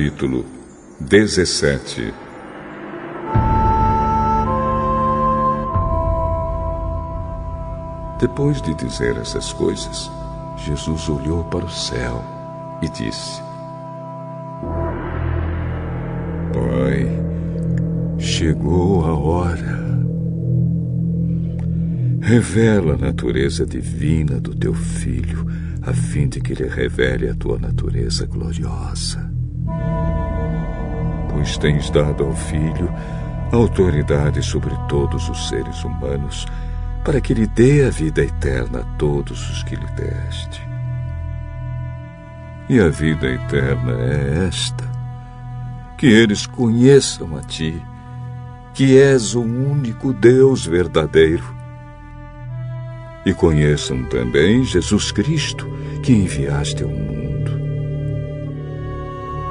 Capítulo 17 Depois de dizer essas coisas, Jesus olhou para o céu e disse: Pai, chegou a hora. Revela a natureza divina do teu filho, a fim de que ele revele a tua natureza gloriosa. Pois tens dado ao filho autoridade sobre todos os seres humanos para que lhe dê a vida eterna a todos os que lhe deste. E a vida eterna é esta: que eles conheçam a ti, que és o único Deus verdadeiro, e conheçam também Jesus Cristo, que enviaste ao mundo.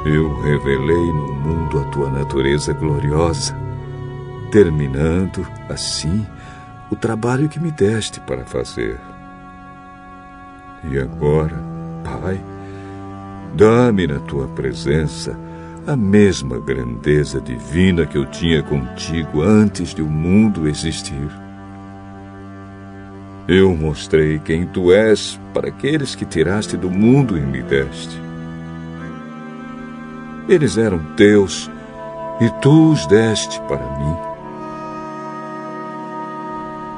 Eu revelei mundo a tua natureza gloriosa, terminando, assim, o trabalho que me deste para fazer. E agora, Pai, dá-me na tua presença a mesma grandeza divina que eu tinha contigo antes de o mundo existir. Eu mostrei quem tu és para aqueles que tiraste do mundo e me deste. Eles eram teus e tu os deste para mim.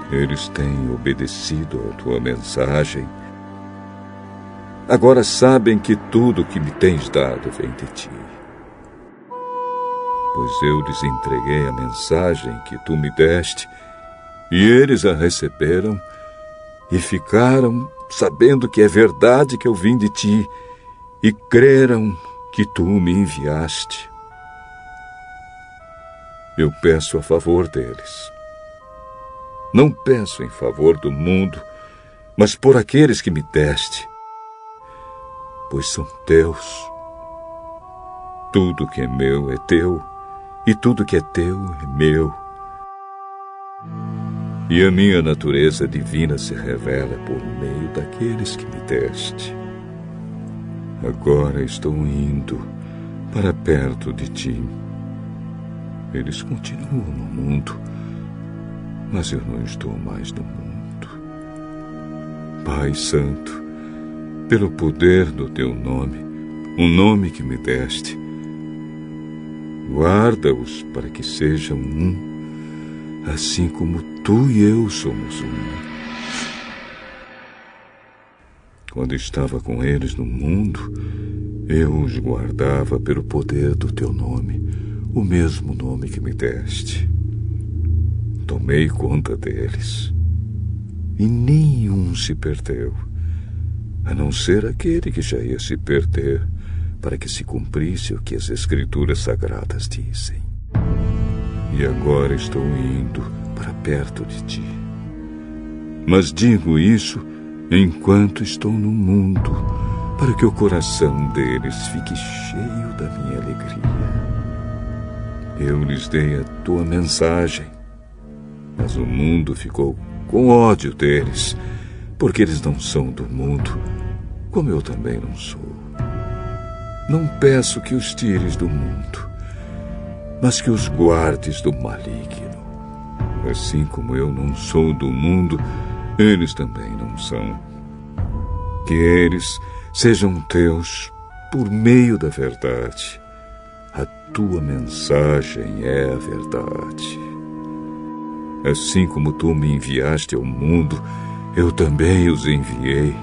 Eles têm obedecido à tua mensagem. Agora sabem que tudo que me tens dado vem de ti. Pois eu lhes entreguei a mensagem que tu me deste, e eles a receberam e ficaram sabendo que é verdade que eu vim de ti, e creram que tu me enviaste. Eu peço a favor deles não peço em favor do mundo, mas por aqueles que me deste, pois são teus. Tudo que é meu é teu, e tudo que é teu é meu. E a minha natureza divina se revela por meio daqueles que me deste. Agora estou indo para perto de ti. Eles continuam no mundo mas eu não estou mais no mundo. Pai Santo, pelo poder do teu nome, o nome que me deste, guarda-os para que sejam um, assim como tu e eu somos um. Quando estava com eles no mundo, eu os guardava pelo poder do teu nome, o mesmo nome que me deste tomei conta deles. E nenhum se perdeu, a não ser aquele que já ia se perder, para que se cumprisse o que as Escrituras Sagradas dizem. E agora estou indo para perto de ti. Mas digo isso enquanto estou no mundo, para que o coração deles fique cheio da minha alegria. Eu lhes dei a tua mensagem mas o mundo ficou com ódio deles, porque eles não são do mundo, como eu também não sou. Não peço que os tires do mundo, mas que os guardes do maligno. Assim como eu não sou do mundo, eles também não são. Que eles sejam teus por meio da verdade. A tua mensagem é a verdade. Assim como tu me enviaste ao mundo, eu também os enviei.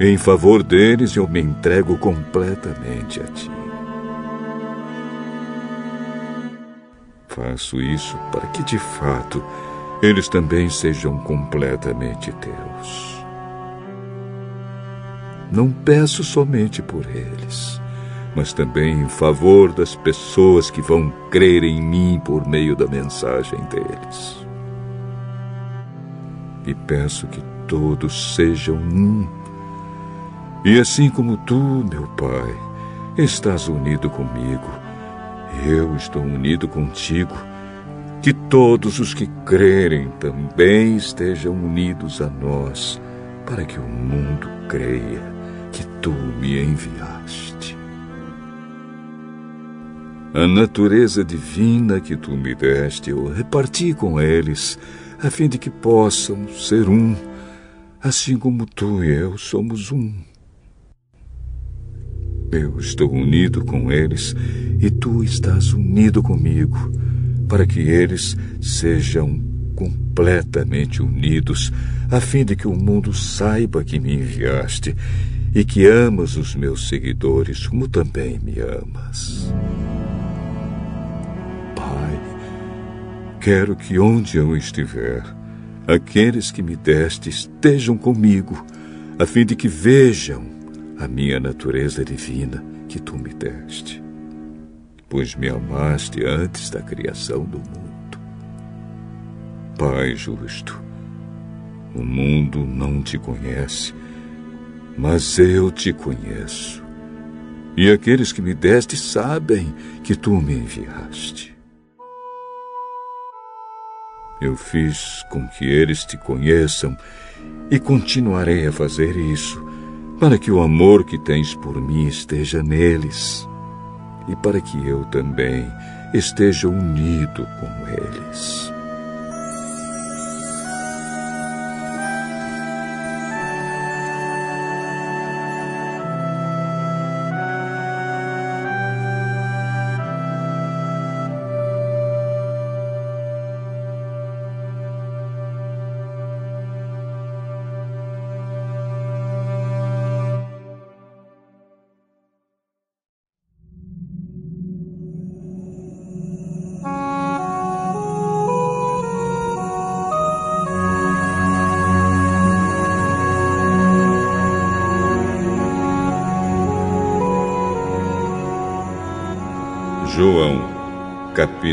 Em favor deles, eu me entrego completamente a ti. Faço isso para que, de fato, eles também sejam completamente teus. Não peço somente por eles mas também em favor das pessoas que vão crer em mim por meio da mensagem deles. E peço que todos sejam um. E assim como tu, meu Pai, estás unido comigo, eu estou unido contigo, que todos os que crerem também estejam unidos a nós, para que o mundo creia que tu me enviaste. A natureza divina que tu me deste, eu reparti com eles, a fim de que possam ser um, assim como tu e eu somos um. Eu estou unido com eles e tu estás unido comigo, para que eles sejam completamente unidos, a fim de que o mundo saiba que me enviaste e que amas os meus seguidores como também me amas. Pai, quero que onde eu estiver, aqueles que me deste estejam comigo, a fim de que vejam a minha natureza divina que tu me deste, pois me amaste antes da criação do mundo. Pai justo, o mundo não te conhece, mas eu te conheço. E aqueles que me deste sabem que tu me enviaste. Eu fiz com que eles te conheçam e continuarei a fazer isso, para que o amor que tens por mim esteja neles e para que eu também esteja unido com eles.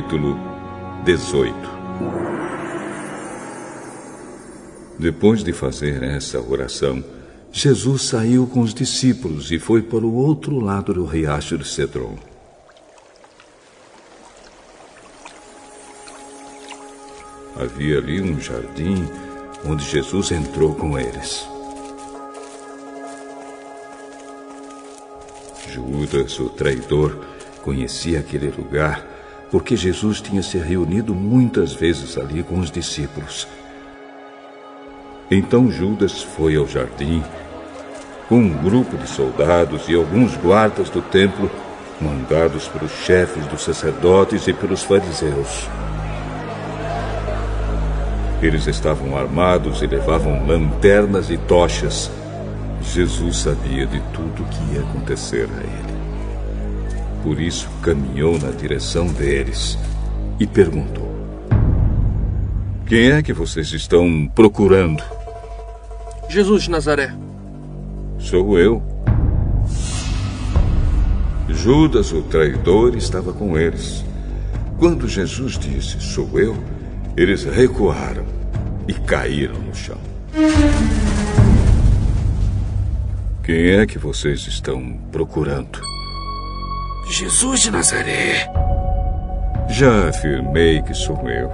Capítulo 18 Depois de fazer essa oração, Jesus saiu com os discípulos e foi para o outro lado do riacho de Cedron. Havia ali um jardim onde Jesus entrou com eles. Judas, o traidor, conhecia aquele lugar porque Jesus tinha se reunido muitas vezes ali com os discípulos. Então Judas foi ao jardim com um grupo de soldados e alguns guardas do templo, mandados pelos chefes dos sacerdotes e pelos fariseus. Eles estavam armados e levavam lanternas e tochas. Jesus sabia de tudo o que ia acontecer a ele. Por isso caminhou na direção deles e perguntou: Quem é que vocês estão procurando? Jesus de Nazaré. Sou eu. Judas, o traidor, estava com eles. Quando Jesus disse: Sou eu, eles recuaram e caíram no chão. Quem é que vocês estão procurando? Jesus de Nazaré. Já afirmei que sou eu.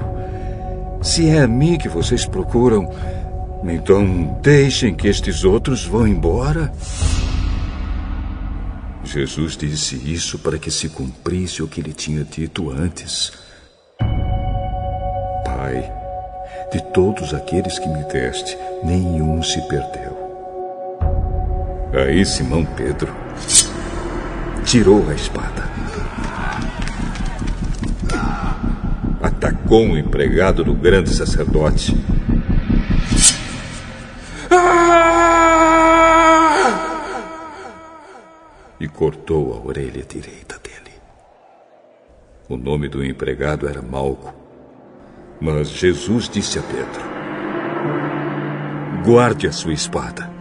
Se é a mim que vocês procuram, então deixem que estes outros vão embora. Jesus disse isso para que se cumprisse o que ele tinha dito antes. Pai, de todos aqueles que me deste, nenhum se perdeu. Aí Simão Pedro tirou a espada. Atacou um empregado do grande sacerdote. E cortou a orelha direita dele. O nome do empregado era Malco. Mas Jesus disse a Pedro: Guarde a sua espada.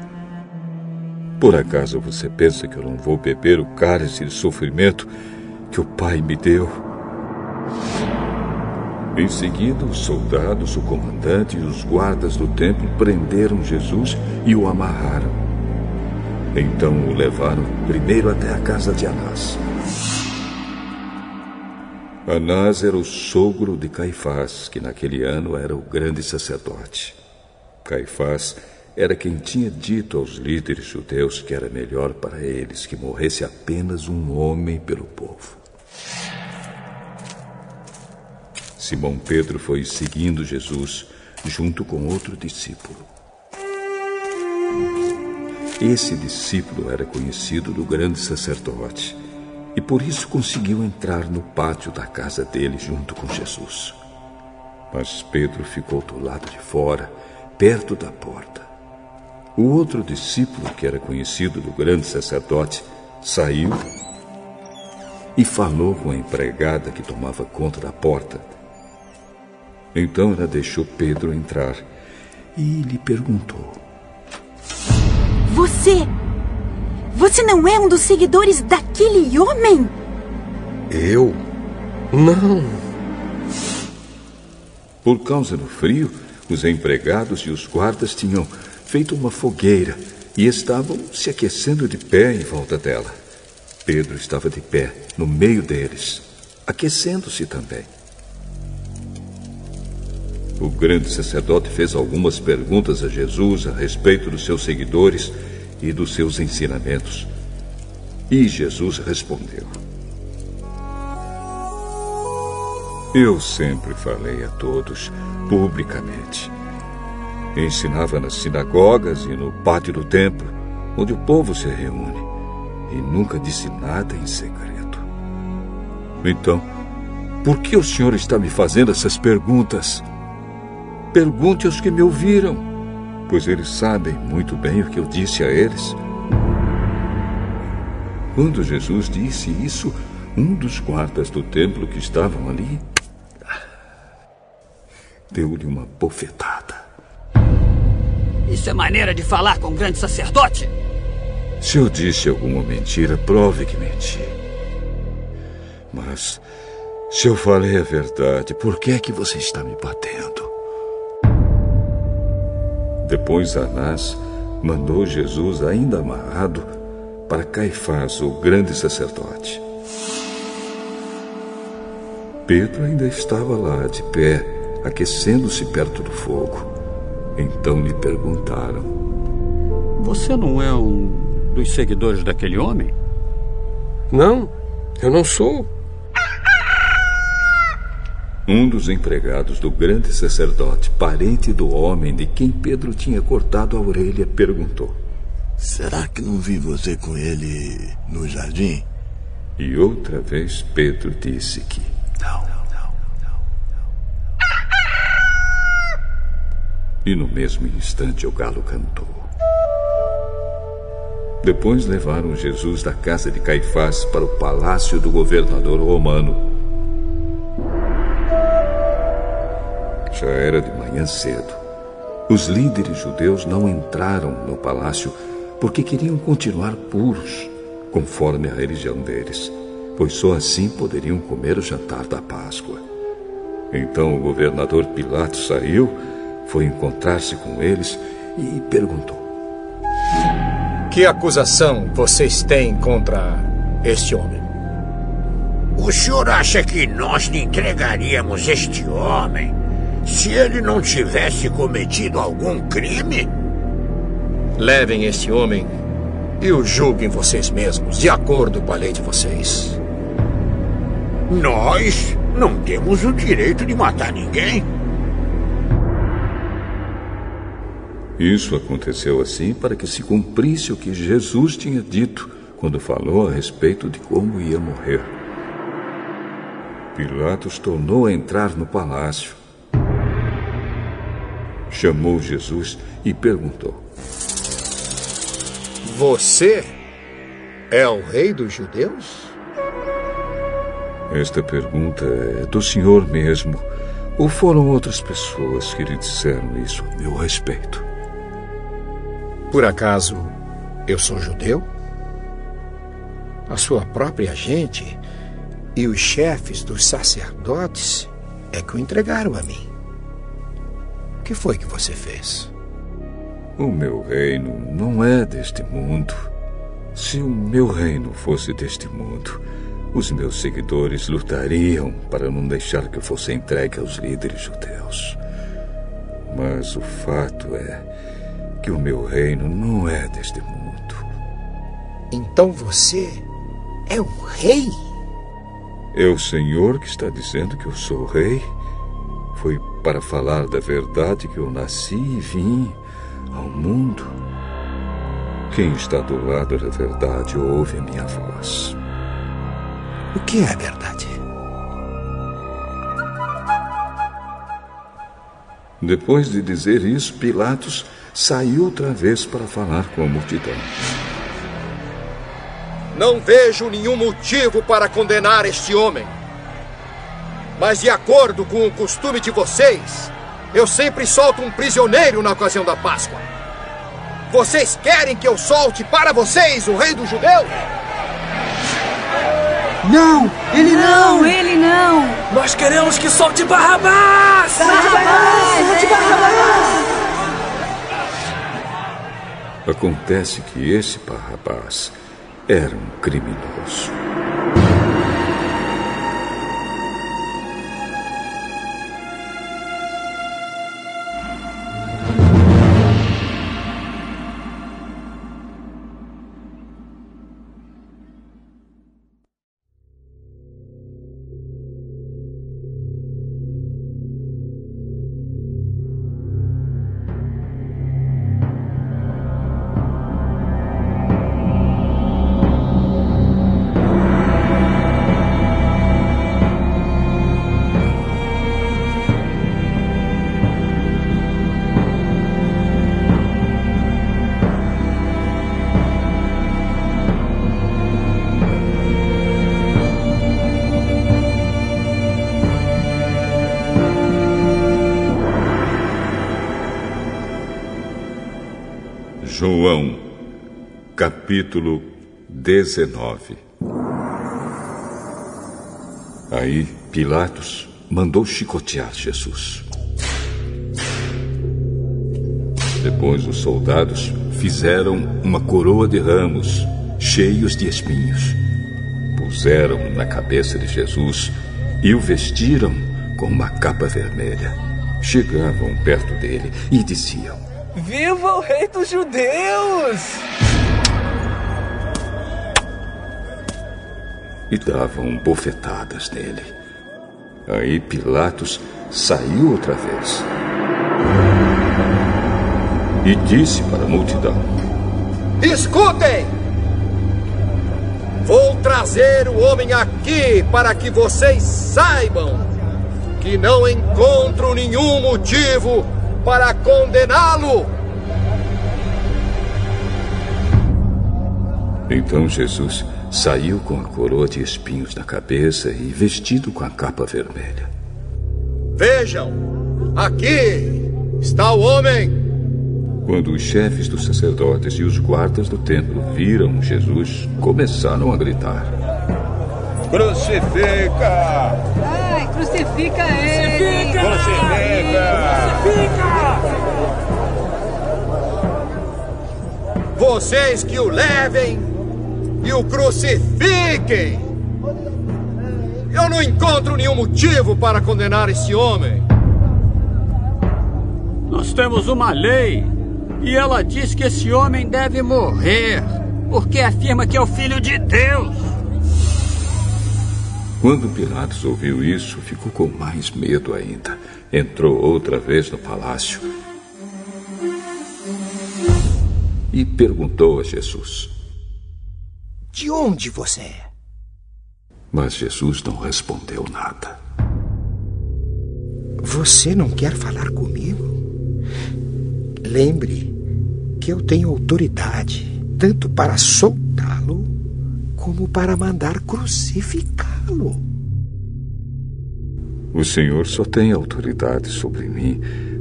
Por acaso você pensa que eu não vou beber o cálice de sofrimento que o Pai me deu? Em seguida, os soldados, o comandante e os guardas do templo prenderam Jesus e o amarraram. Então o levaram primeiro até a casa de Anás. Anás era o sogro de Caifás, que naquele ano era o grande sacerdote. Caifás era quem tinha dito aos líderes judeus que era melhor para eles que morresse apenas um homem pelo povo. Simão Pedro foi seguindo Jesus junto com outro discípulo. Esse discípulo era conhecido do grande sacerdote e por isso conseguiu entrar no pátio da casa dele junto com Jesus. Mas Pedro ficou do lado de fora, perto da porta. O outro discípulo, que era conhecido do grande sacerdote, saiu e falou com a empregada que tomava conta da porta. Então ela deixou Pedro entrar e lhe perguntou: Você. Você não é um dos seguidores daquele homem? Eu? Não. Por causa do frio, os empregados e os guardas tinham feito uma fogueira e estavam se aquecendo de pé em volta dela. Pedro estava de pé, no meio deles, aquecendo-se também. O grande sacerdote fez algumas perguntas a Jesus a respeito dos seus seguidores e dos seus ensinamentos. E Jesus respondeu: Eu sempre falei a todos publicamente Ensinava nas sinagogas e no pátio do templo, onde o povo se reúne, e nunca disse nada em segredo. Então, por que o senhor está me fazendo essas perguntas? Pergunte aos que me ouviram, pois eles sabem muito bem o que eu disse a eles. Quando Jesus disse isso, um dos guardas do templo que estavam ali deu-lhe uma bofetada. Isso é maneira de falar com o grande sacerdote? Se eu disse alguma mentira, prove que menti. Mas, se eu falei a verdade, por que é que você está me batendo? Depois Anás mandou Jesus ainda amarrado para Caifás, o grande sacerdote. Pedro ainda estava lá, de pé, aquecendo-se perto do fogo. Então lhe perguntaram: Você não é um dos seguidores daquele homem? Não, eu não sou. Um dos empregados do grande sacerdote, parente do homem de quem Pedro tinha cortado a orelha, perguntou: Será que não vi você com ele no jardim? E outra vez Pedro disse que não. E no mesmo instante o galo cantou. Depois levaram Jesus da casa de Caifás para o palácio do governador romano. Já era de manhã cedo. Os líderes judeus não entraram no palácio porque queriam continuar puros, conforme a religião deles, pois só assim poderiam comer o jantar da Páscoa. Então o governador Pilatos saiu foi encontrar-se com eles e perguntou: Que acusação vocês têm contra este homem? O senhor acha que nós lhe entregaríamos este homem se ele não tivesse cometido algum crime? Levem este homem e o julguem vocês mesmos, de acordo com a lei de vocês. Nós não temos o direito de matar ninguém. Isso aconteceu assim para que se cumprisse o que Jesus tinha dito quando falou a respeito de como ia morrer. Pilatos tornou a entrar no palácio. Chamou Jesus e perguntou: Você é o rei dos judeus? Esta pergunta é do senhor mesmo. Ou foram outras pessoas que lhe disseram isso a meu respeito? Por acaso eu sou judeu? A sua própria gente e os chefes dos sacerdotes é que o entregaram a mim. O que foi que você fez? O meu reino não é deste mundo. Se o meu reino fosse deste mundo, os meus seguidores lutariam para não deixar que eu fosse entregue aos líderes judeus. Mas o fato é que o meu reino não é deste mundo. Então você é o rei? É o Senhor que está dizendo que eu sou rei? Foi para falar da verdade que eu nasci e vim ao mundo. Quem está do lado da verdade ouve a minha voz. O que é a verdade? Depois de dizer isso, Pilatos saiu outra vez para falar com a multidão. Não vejo nenhum motivo para condenar este homem. Mas, de acordo com o costume de vocês, eu sempre solto um prisioneiro na ocasião da Páscoa. Vocês querem que eu solte para vocês o rei dos judeus? Não, ele não! Não, ele não! Nós queremos que solte Barrabás! Barrabás! Solte Barrabás! Acontece que esse Barrabás era um criminoso. Capítulo 19. Aí Pilatos mandou chicotear Jesus. Depois os soldados fizeram uma coroa de ramos cheios de espinhos. Puseram na cabeça de Jesus e o vestiram com uma capa vermelha. Chegavam perto dele e diziam: Viva o rei dos judeus! E davam bofetadas nele. Aí Pilatos saiu outra vez. E disse para a multidão: Escutem! Vou trazer o homem aqui para que vocês saibam que não encontro nenhum motivo para condená-lo. Então Jesus saiu com a coroa de espinhos na cabeça e vestido com a capa vermelha. Vejam, aqui está o homem. Quando os chefes dos sacerdotes e os guardas do templo viram Jesus, começaram a gritar: Crucifica! Ai, crucifica ele! Crucifica! Vocês que o levem e o crucifiquem. Eu não encontro nenhum motivo para condenar esse homem. Nós temos uma lei e ela diz que esse homem deve morrer porque afirma que é o filho de Deus. Quando Pilatos ouviu isso, ficou com mais medo ainda. Entrou outra vez no palácio e perguntou a Jesus: De onde você é? Mas Jesus não respondeu nada. Você não quer falar comigo? Lembre que eu tenho autoridade tanto para soltá-lo como para mandar crucificá-lo. O Senhor só tem autoridade sobre mim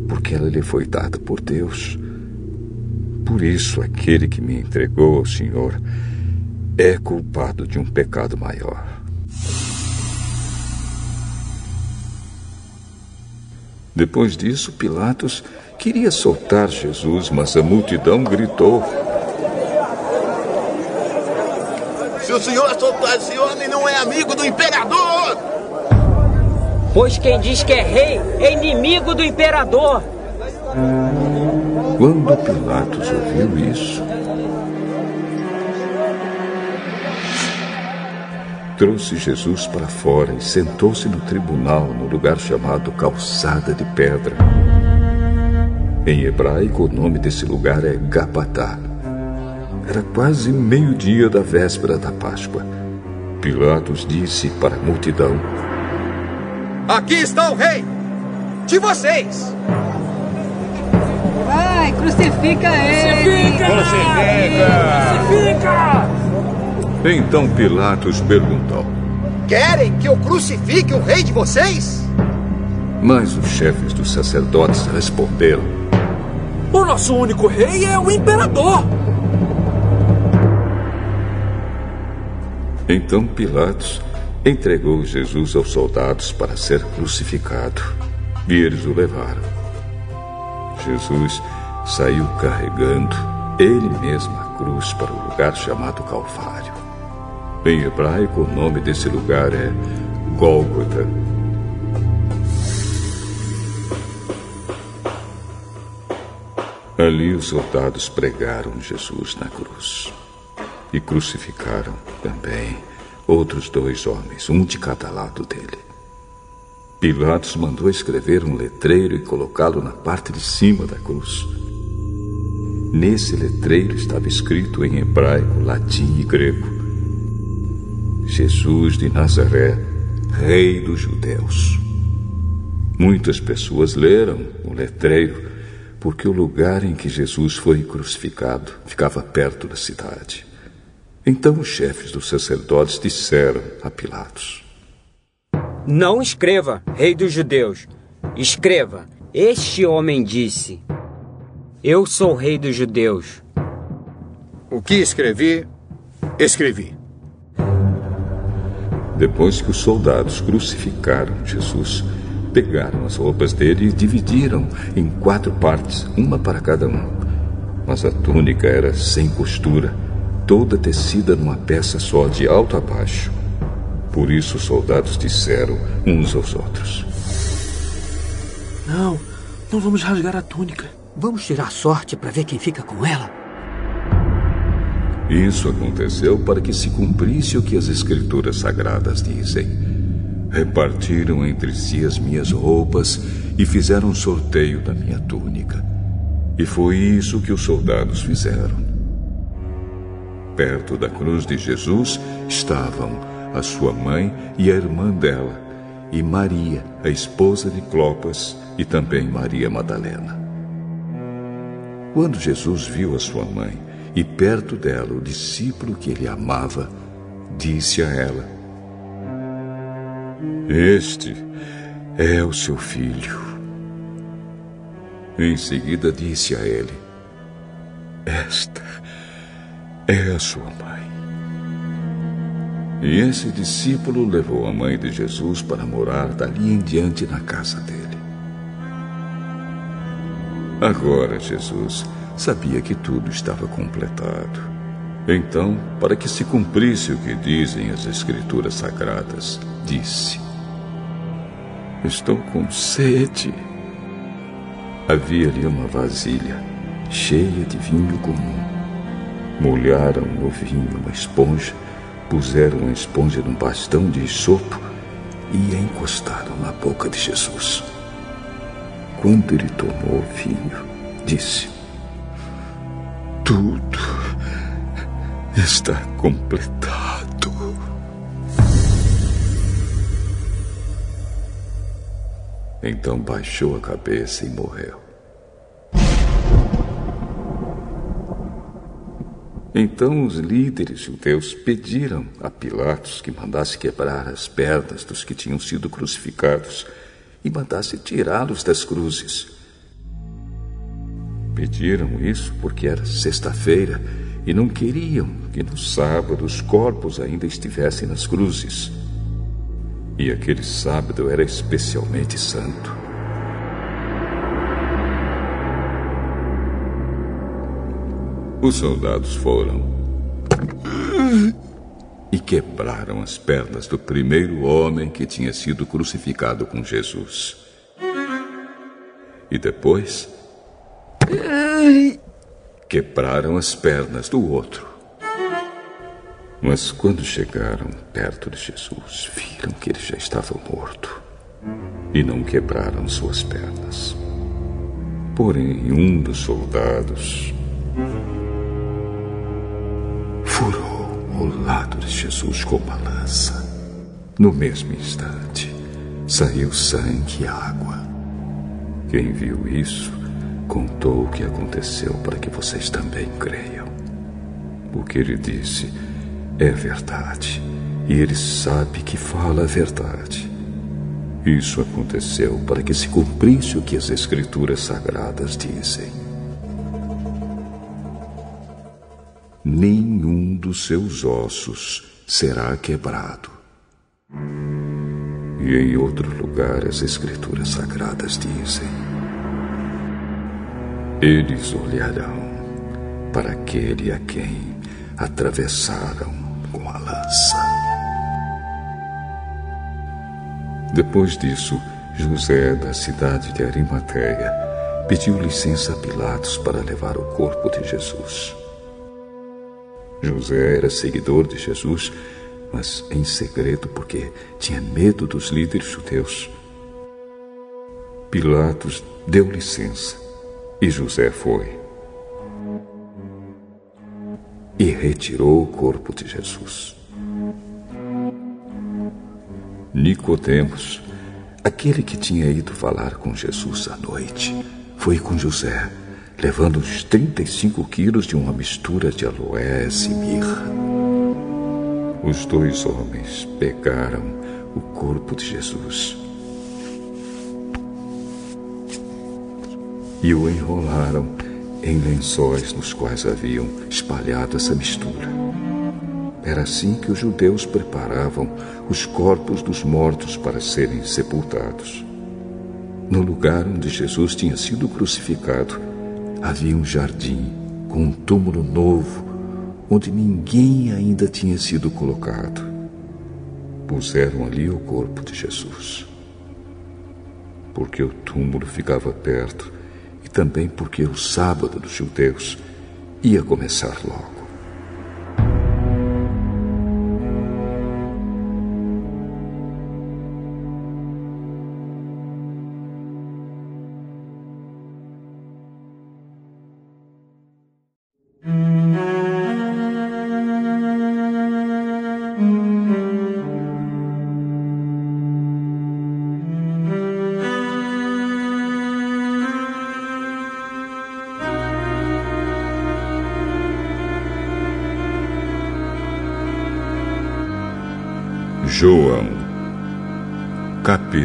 porque ela lhe foi dada por Deus. Por isso, aquele que me entregou ao Senhor é culpado de um pecado maior. Depois disso, Pilatos queria soltar Jesus, mas a multidão gritou: Se o senhor soltar esse homem, não é amigo do imperador! Pois quem diz que é rei é inimigo do imperador. Quando Pilatos ouviu isso, trouxe Jesus para fora e sentou-se no tribunal, no lugar chamado Calçada de Pedra. Em hebraico, o nome desse lugar é Gabatá. Era quase meio-dia da véspera da Páscoa. Pilatos disse para a multidão: Aqui está o rei de vocês! Vai, crucifica ele! Crucifica! Crucifica! Então Pilatos perguntou: Querem que eu crucifique o rei de vocês? Mas os chefes dos sacerdotes responderam: O nosso único rei é o imperador! Então Pilatos entregou Jesus aos soldados para ser crucificado. E eles o levaram. Jesus saiu carregando ele mesmo a cruz para o lugar chamado Calvário. Em hebraico, o nome desse lugar é Gólgota. Ali os soldados pregaram Jesus na cruz e crucificaram também outros dois homens, um de cada lado dele. Pilatos mandou escrever um letreiro e colocá-lo na parte de cima da cruz. Nesse letreiro estava escrito em hebraico, latim e grego: Jesus de Nazaré, Rei dos Judeus. Muitas pessoas leram o letreiro porque o lugar em que Jesus foi crucificado ficava perto da cidade. Então os chefes dos sacerdotes disseram a Pilatos: Não escreva, Rei dos Judeus. Escreva: Este homem disse: Eu sou Rei dos Judeus. O que escrevi, escrevi. Depois que os soldados crucificaram Jesus, pegaram as roupas dele e dividiram em quatro partes, uma para cada um. Mas a túnica era sem costura toda tecida numa peça só, de alto a baixo. Por isso os soldados disseram uns aos outros: Não, não vamos rasgar a túnica. Vamos tirar sorte para ver quem fica com ela. Isso aconteceu para que se cumprisse o que as Escrituras Sagradas dizem. Repartiram entre si as minhas roupas e fizeram sorteio da minha túnica. E foi isso que os soldados fizeram. Perto da cruz de Jesus estavam a sua mãe e a irmã dela, e Maria, a esposa de Clopas, e também Maria Madalena. Quando Jesus viu a sua mãe e perto dela o discípulo que ele amava, disse a ela: Este é o seu filho. Em seguida disse a ele: Esta é a sua mãe. E esse discípulo levou a mãe de Jesus para morar dali em diante na casa dele. Agora Jesus sabia que tudo estava completado. Então, para que se cumprisse o que dizem as Escrituras Sagradas, disse: Estou com sede. Havia ali uma vasilha cheia de vinho comum. Molharam no vinho uma esponja, puseram a esponja num bastão de sopo e a encostaram na boca de Jesus. Quando ele tomou o vinho, disse: Tudo está completado. Então baixou a cabeça e morreu. Então os líderes judeus pediram a Pilatos que mandasse quebrar as pernas dos que tinham sido crucificados e mandasse tirá-los das cruzes. Pediram isso porque era sexta-feira e não queriam que no sábado os corpos ainda estivessem nas cruzes. E aquele sábado era especialmente santo. Os soldados foram e quebraram as pernas do primeiro homem que tinha sido crucificado com Jesus. E depois. Quebraram as pernas do outro. Mas quando chegaram perto de Jesus, viram que ele já estava morto e não quebraram suas pernas. Porém, um dos soldados furou o lado de Jesus com uma lança. No mesmo instante, saiu sangue e água. Quem viu isso contou o que aconteceu para que vocês também creiam. O que ele disse é verdade, e ele sabe que fala a verdade. Isso aconteceu para que se cumprisse o que as Escrituras Sagradas dizem. Nenhum dos seus ossos será quebrado. E em outro lugar as Escrituras Sagradas dizem: Eles olharão para aquele a quem atravessaram com a lança. Depois disso, José, da cidade de Arimateia, pediu licença a Pilatos para levar o corpo de Jesus. José era seguidor de Jesus, mas em segredo porque tinha medo dos líderes judeus. Pilatos deu licença e José foi. E retirou o corpo de Jesus. Nicodemos, aquele que tinha ido falar com Jesus à noite, foi com José, levando uns 35 quilos de uma mistura de aloés e mirra. Os dois homens pegaram o corpo de Jesus e o enrolaram em lençóis nos quais haviam espalhado essa mistura. Era assim que os judeus preparavam os corpos dos mortos para serem sepultados. No lugar onde Jesus tinha sido crucificado, havia um jardim com um túmulo novo, onde ninguém ainda tinha sido colocado. Puseram ali o corpo de Jesus. Porque o túmulo ficava perto também porque o sábado dos judeus ia começar logo.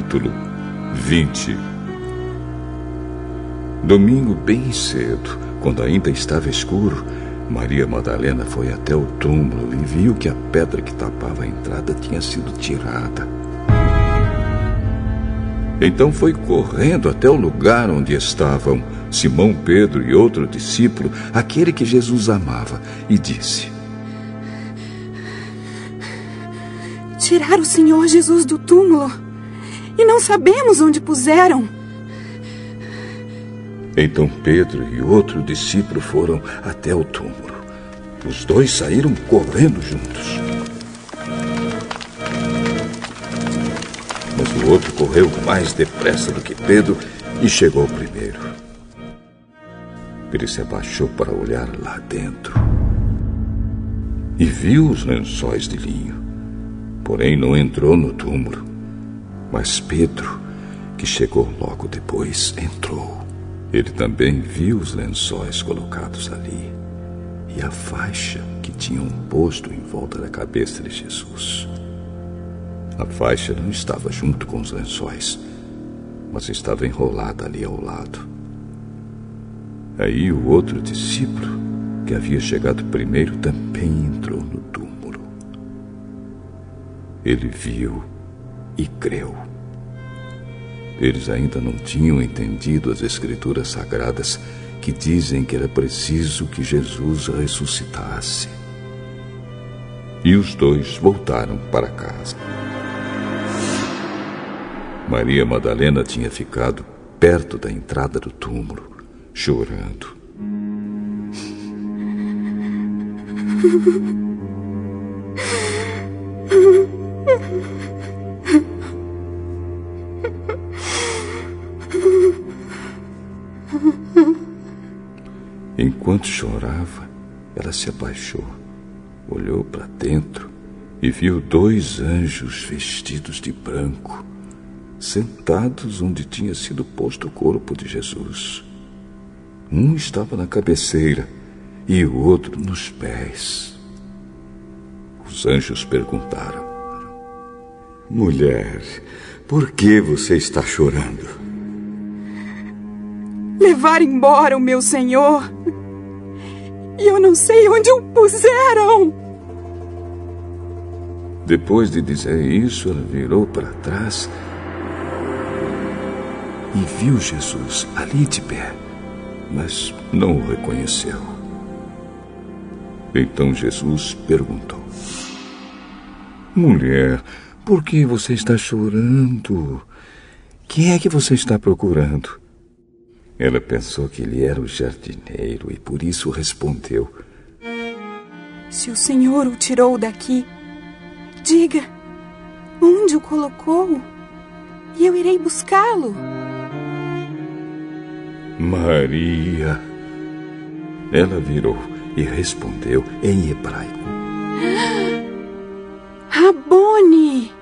Capítulo 20. Domingo bem cedo, quando ainda estava escuro, Maria Madalena foi até o túmulo e viu que a pedra que tapava a entrada tinha sido tirada. Então foi correndo até o lugar onde estavam Simão Pedro e outro discípulo, aquele que Jesus amava, e disse: Tiraram o Senhor Jesus do túmulo não sabemos onde puseram. Então Pedro e outro discípulo foram até o túmulo. Os dois saíram correndo juntos. Mas o outro correu mais depressa do que Pedro e chegou primeiro. Ele se abaixou para olhar lá dentro e viu os lençóis de linho porém não entrou no túmulo. Mas Pedro, que chegou logo depois, entrou. Ele também viu os lençóis colocados ali e a faixa que tinham posto em volta da cabeça de Jesus. A faixa não estava junto com os lençóis, mas estava enrolada ali ao lado. Aí o outro discípulo, que havia chegado primeiro, também entrou no túmulo. Ele viu e creu. Eles ainda não tinham entendido as Escrituras sagradas que dizem que era preciso que Jesus ressuscitasse. E os dois voltaram para casa. Maria Madalena tinha ficado perto da entrada do túmulo, chorando. Enquanto chorava, ela se abaixou, olhou para dentro e viu dois anjos vestidos de branco, sentados onde tinha sido posto o corpo de Jesus. Um estava na cabeceira e o outro nos pés. Os anjos perguntaram: Mulher, por que você está chorando? Levar embora o meu senhor. E eu não sei onde o puseram. Depois de dizer isso, ela virou para trás e viu Jesus ali de pé, mas não o reconheceu. Então Jesus perguntou: Mulher, por que você está chorando? Quem é que você está procurando? Ela pensou que ele era o jardineiro e por isso respondeu: Se o senhor o tirou daqui, diga onde o colocou e eu irei buscá-lo. Maria. Ela virou e respondeu em hebraico: Rabone.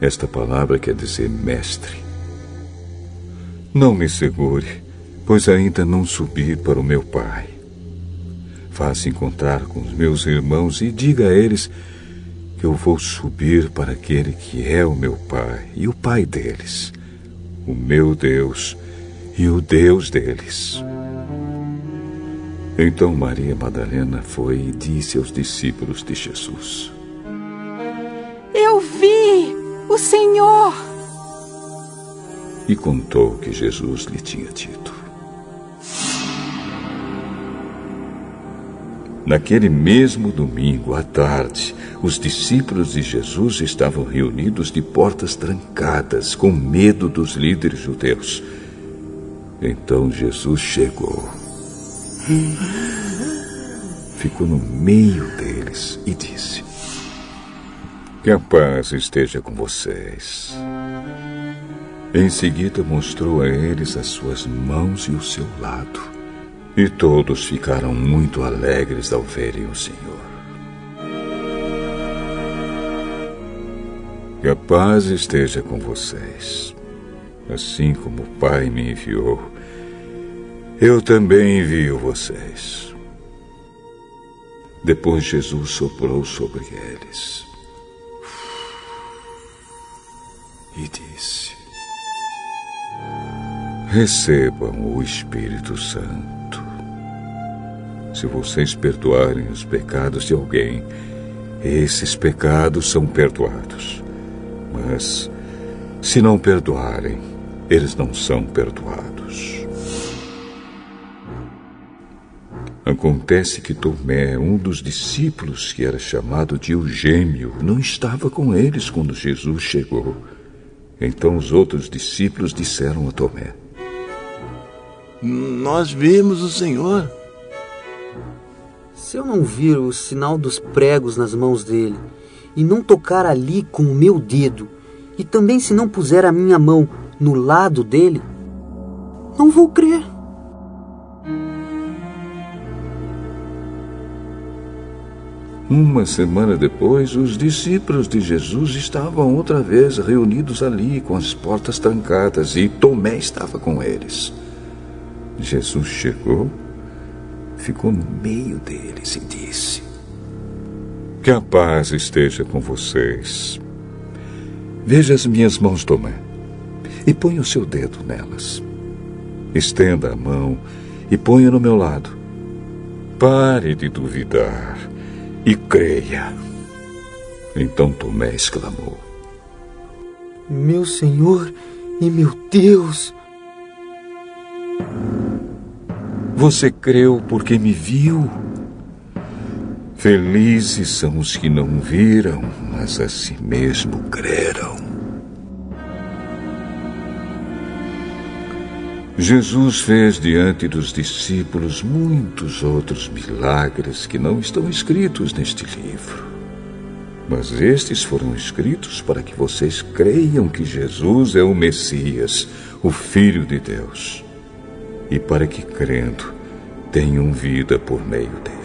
Esta palavra quer dizer mestre. Não me segure, pois ainda não subi para o meu pai. Faça encontrar com os meus irmãos e diga a eles que eu vou subir para aquele que é o meu pai e o pai deles, o meu Deus e o Deus deles. Então Maria Madalena foi e disse aos discípulos de Jesus: Eu vi o Senhor e contou o que Jesus lhe tinha dito. Naquele mesmo domingo, à tarde, os discípulos de Jesus estavam reunidos de portas trancadas, com medo dos líderes judeus. Então Jesus chegou. Ficou no meio deles e disse: Que a paz esteja com vocês. Em seguida mostrou a eles as suas mãos e o seu lado. E todos ficaram muito alegres ao verem o Senhor. Que a paz esteja com vocês. Assim como o Pai me enviou, eu também envio vocês. Depois Jesus soprou sobre eles e disse: recebam o Espírito Santo. Se vocês perdoarem os pecados de alguém, esses pecados são perdoados. Mas, se não perdoarem, eles não são perdoados. Acontece que Tomé, um dos discípulos que era chamado de Eugênio, não estava com eles quando Jesus chegou. Então os outros discípulos disseram a Tomé: nós vimos o Senhor. Se eu não vir o sinal dos pregos nas mãos dele, e não tocar ali com o meu dedo, e também se não puser a minha mão no lado dele, não vou crer. Uma semana depois, os discípulos de Jesus estavam outra vez reunidos ali, com as portas trancadas, e Tomé estava com eles. Jesus chegou, ficou no meio deles e disse: Que a paz esteja com vocês. Veja as minhas mãos, Tomé, e ponha o seu dedo nelas. Estenda a mão e ponha no meu lado. Pare de duvidar e creia. Então Tomé exclamou: Meu Senhor e meu Deus! Você creu porque me viu? Felizes são os que não viram, mas a si mesmo creram. Jesus fez diante dos discípulos muitos outros milagres que não estão escritos neste livro. Mas estes foram escritos para que vocês creiam que Jesus é o Messias, o Filho de Deus, e para que, crendo, tenham vida por meio dele.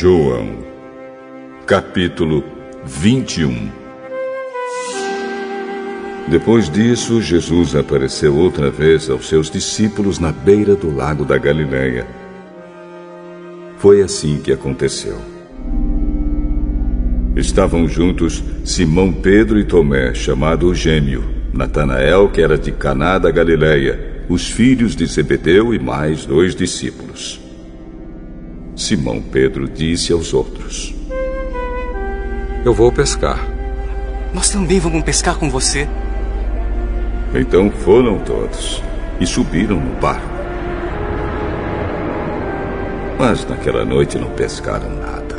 João, capítulo 21 Depois disso, Jesus apareceu outra vez aos seus discípulos na beira do lago da Galileia. Foi assim que aconteceu. Estavam juntos Simão Pedro e Tomé, chamado o Gêmeo, Natanael, que era de Caná da Galileia, os filhos de Zebedeu e mais dois discípulos. Simão Pedro disse aos outros: Eu vou pescar. Nós também vamos pescar com você. Então foram todos e subiram no barco. Mas naquela noite não pescaram nada.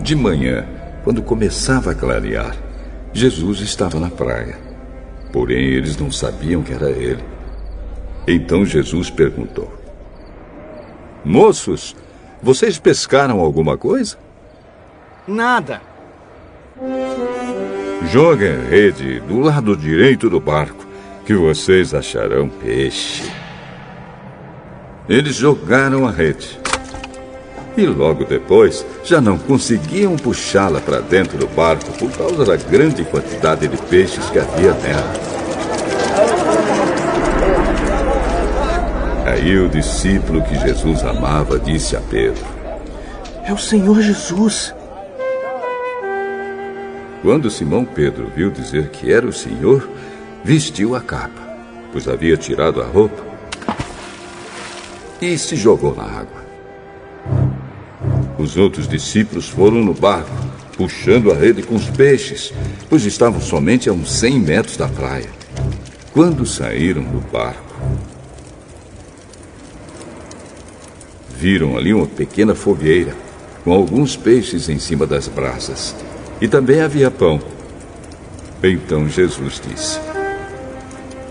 De manhã, quando começava a clarear, Jesus estava na praia. Porém, eles não sabiam que era ele. Então Jesus perguntou: Moços, vocês pescaram alguma coisa? Nada. Joguem a rede do lado direito do barco, que vocês acharão peixe. Eles jogaram a rede. E logo depois já não conseguiam puxá-la para dentro do barco por causa da grande quantidade de peixes que havia nela. Aí o discípulo que Jesus amava disse a Pedro: É o Senhor Jesus. Quando Simão Pedro viu dizer que era o Senhor, vestiu a capa, pois havia tirado a roupa, e se jogou na água. Os outros discípulos foram no barco, puxando a rede com os peixes, pois estavam somente a uns cem metros da praia. Quando saíram do barco, Viram ali uma pequena fogueira, com alguns peixes em cima das brasas. E também havia pão. Então Jesus disse: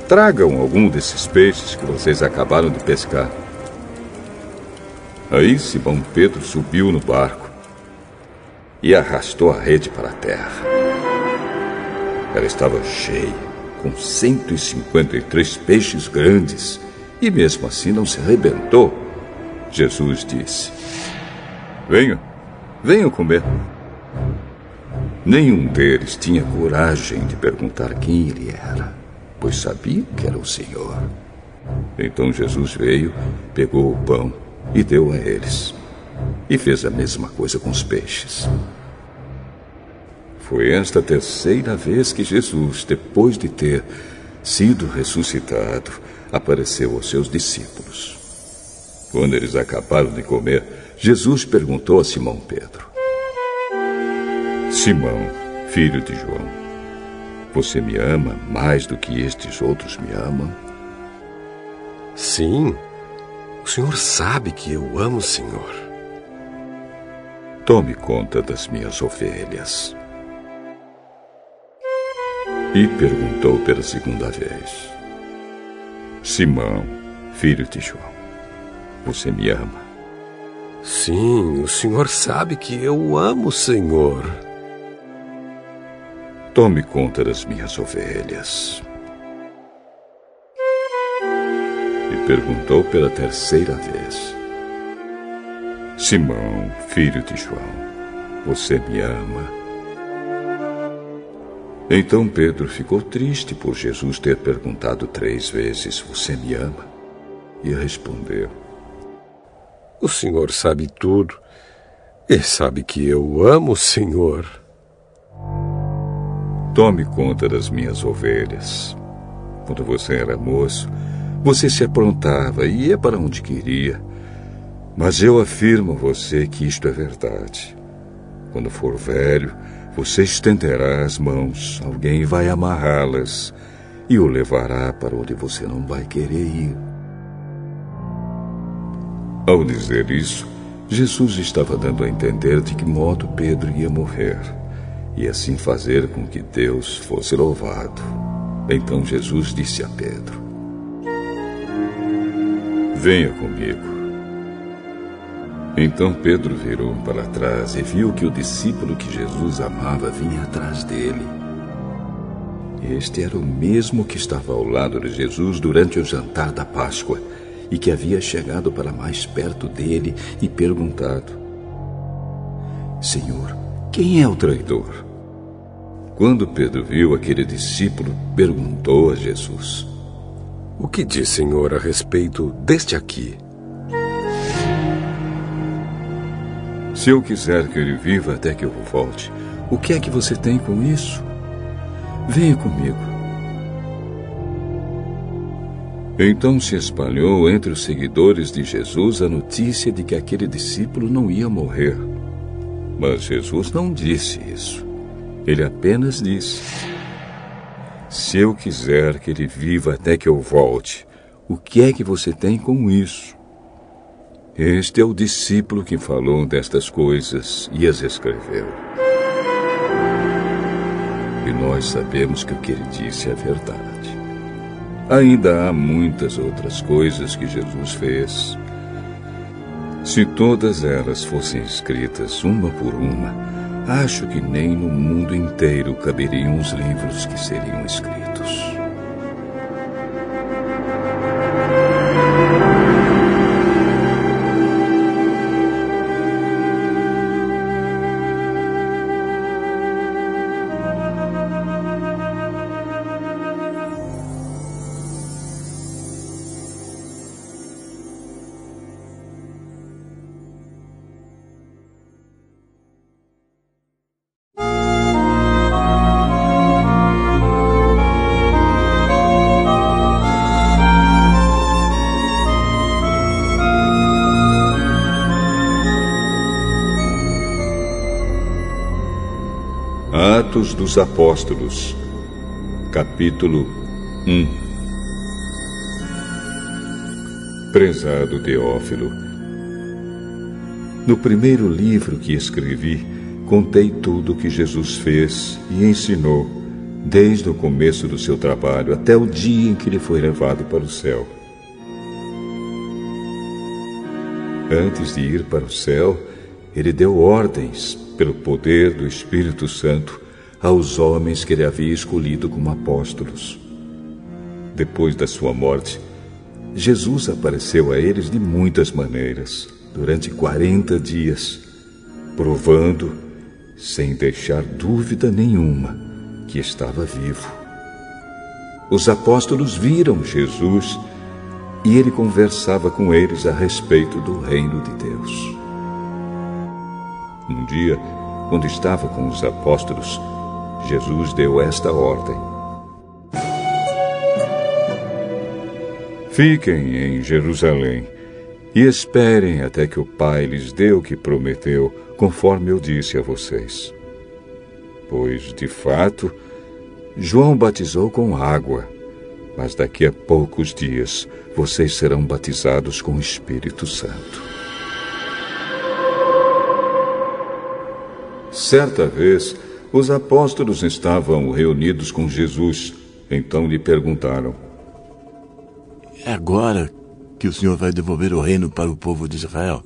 Tragam algum desses peixes que vocês acabaram de pescar. Aí Simão Pedro subiu no barco e arrastou a rede para a terra. Ela estava cheia, com 153 peixes grandes, e mesmo assim não se arrebentou. Jesus disse: Venham, venham comer. Nenhum deles tinha coragem de perguntar quem ele era, pois sabiam que era o Senhor. Então Jesus veio, pegou o pão e deu a eles. E fez a mesma coisa com os peixes. Foi esta terceira vez que Jesus, depois de ter sido ressuscitado, apareceu aos seus discípulos. Quando eles acabaram de comer, Jesus perguntou a Simão Pedro: Simão, filho de João, você me ama mais do que estes outros me amam? Sim. O Senhor sabe que eu amo o Senhor. Tome conta das minhas ovelhas. E perguntou pela segunda vez: Simão, filho de João, você me ama? Sim, o senhor sabe que eu amo o senhor. Tome conta das minhas ovelhas. E perguntou pela terceira vez: Simão, filho de João, você me ama? Então Pedro ficou triste por Jesus ter perguntado três vezes: Você me ama? E respondeu: o Senhor sabe tudo e sabe que eu amo o Senhor. Tome conta das minhas ovelhas. Quando você era moço, você se aprontava e ia para onde queria. Mas eu afirmo a você que isto é verdade. Quando for velho, você estenderá as mãos, alguém vai amarrá-las e o levará para onde você não vai querer ir. Ao dizer isso, Jesus estava dando a entender de que modo Pedro ia morrer e assim fazer com que Deus fosse louvado. Então Jesus disse a Pedro: Venha comigo. Então Pedro virou para trás e viu que o discípulo que Jesus amava vinha atrás dele. Este era o mesmo que estava ao lado de Jesus durante o jantar da Páscoa e que havia chegado para mais perto dele e perguntado: Senhor, quem é o traidor? Quando Pedro viu aquele discípulo, perguntou a Jesus: O que diz, Senhor, a respeito deste aqui? Se eu quiser que ele viva até que eu volte, o que é que você tem com isso? Venha comigo. Então se espalhou entre os seguidores de Jesus a notícia de que aquele discípulo não ia morrer. Mas Jesus não disse isso. Ele apenas disse: Se eu quiser que ele viva até que eu volte, o que é que você tem com isso? Este é o discípulo que falou destas coisas e as escreveu. E nós sabemos que o que ele disse é verdade. Ainda há muitas outras coisas que Jesus fez. Se todas elas fossem escritas uma por uma, acho que nem no mundo inteiro caberiam os livros que seriam escritos. Dos Apóstolos, capítulo 1 Prezado Teófilo, no primeiro livro que escrevi, contei tudo o que Jesus fez e ensinou, desde o começo do seu trabalho até o dia em que ele foi levado para o céu. Antes de ir para o céu, ele deu ordens, pelo poder do Espírito Santo, aos homens que ele havia escolhido como apóstolos. Depois da sua morte, Jesus apareceu a eles de muitas maneiras, durante quarenta dias, provando, sem deixar dúvida nenhuma, que estava vivo. Os apóstolos viram Jesus e ele conversava com eles a respeito do reino de Deus. Um dia, quando estava com os apóstolos, Jesus deu esta ordem: Fiquem em Jerusalém e esperem até que o Pai lhes dê o que prometeu, conforme eu disse a vocês. Pois, de fato, João batizou com água, mas daqui a poucos dias vocês serão batizados com o Espírito Santo. Certa vez, os apóstolos estavam reunidos com Jesus. Então lhe perguntaram: É agora que o Senhor vai devolver o reino para o povo de Israel?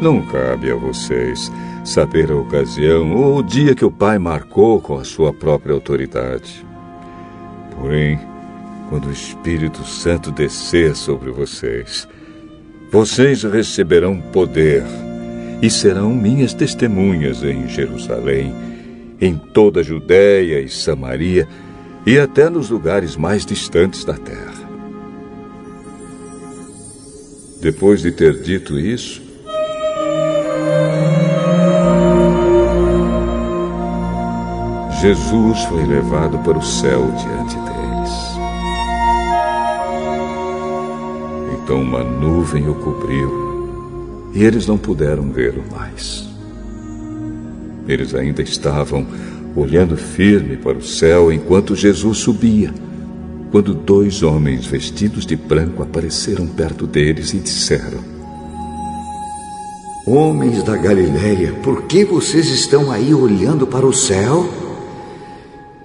Não cabe a vocês saber a ocasião ou o dia que o Pai marcou com a sua própria autoridade. Porém, quando o Espírito Santo descer sobre vocês, vocês receberão poder e serão minhas testemunhas em Jerusalém, em toda a Judéia e Samaria e até nos lugares mais distantes da terra. Depois de ter dito isso, Jesus foi levado para o céu diante deles. Então uma nuvem o cobriu e eles não puderam vê-lo mais. Eles ainda estavam olhando firme para o céu enquanto Jesus subia, quando dois homens vestidos de branco apareceram perto deles e disseram: Homens da Galiléia, por que vocês estão aí olhando para o céu?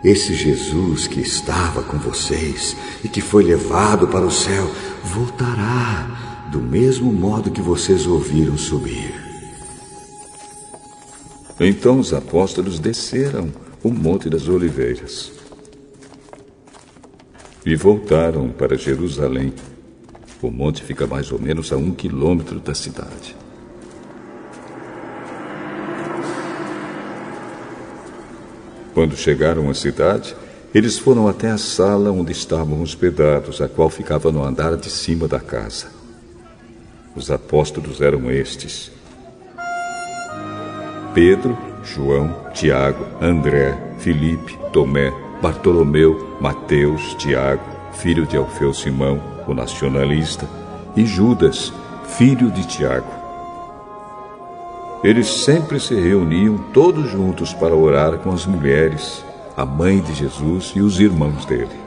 Esse Jesus que estava com vocês e que foi levado para o céu voltará do mesmo modo que vocês ouviram subir. Então os apóstolos desceram o Monte das Oliveiras e voltaram para Jerusalém. O monte fica mais ou menos a um quilômetro da cidade. Quando chegaram à cidade, eles foram até a sala onde estavam hospedados, a qual ficava no andar de cima da casa. Os apóstolos eram estes: Pedro, João, Tiago, André, Filipe, Tomé, Bartolomeu, Mateus, Tiago, filho de Alfeu Simão, o nacionalista, e Judas, filho de Tiago. Eles sempre se reuniam todos juntos para orar com as mulheres, a mãe de Jesus e os irmãos dele.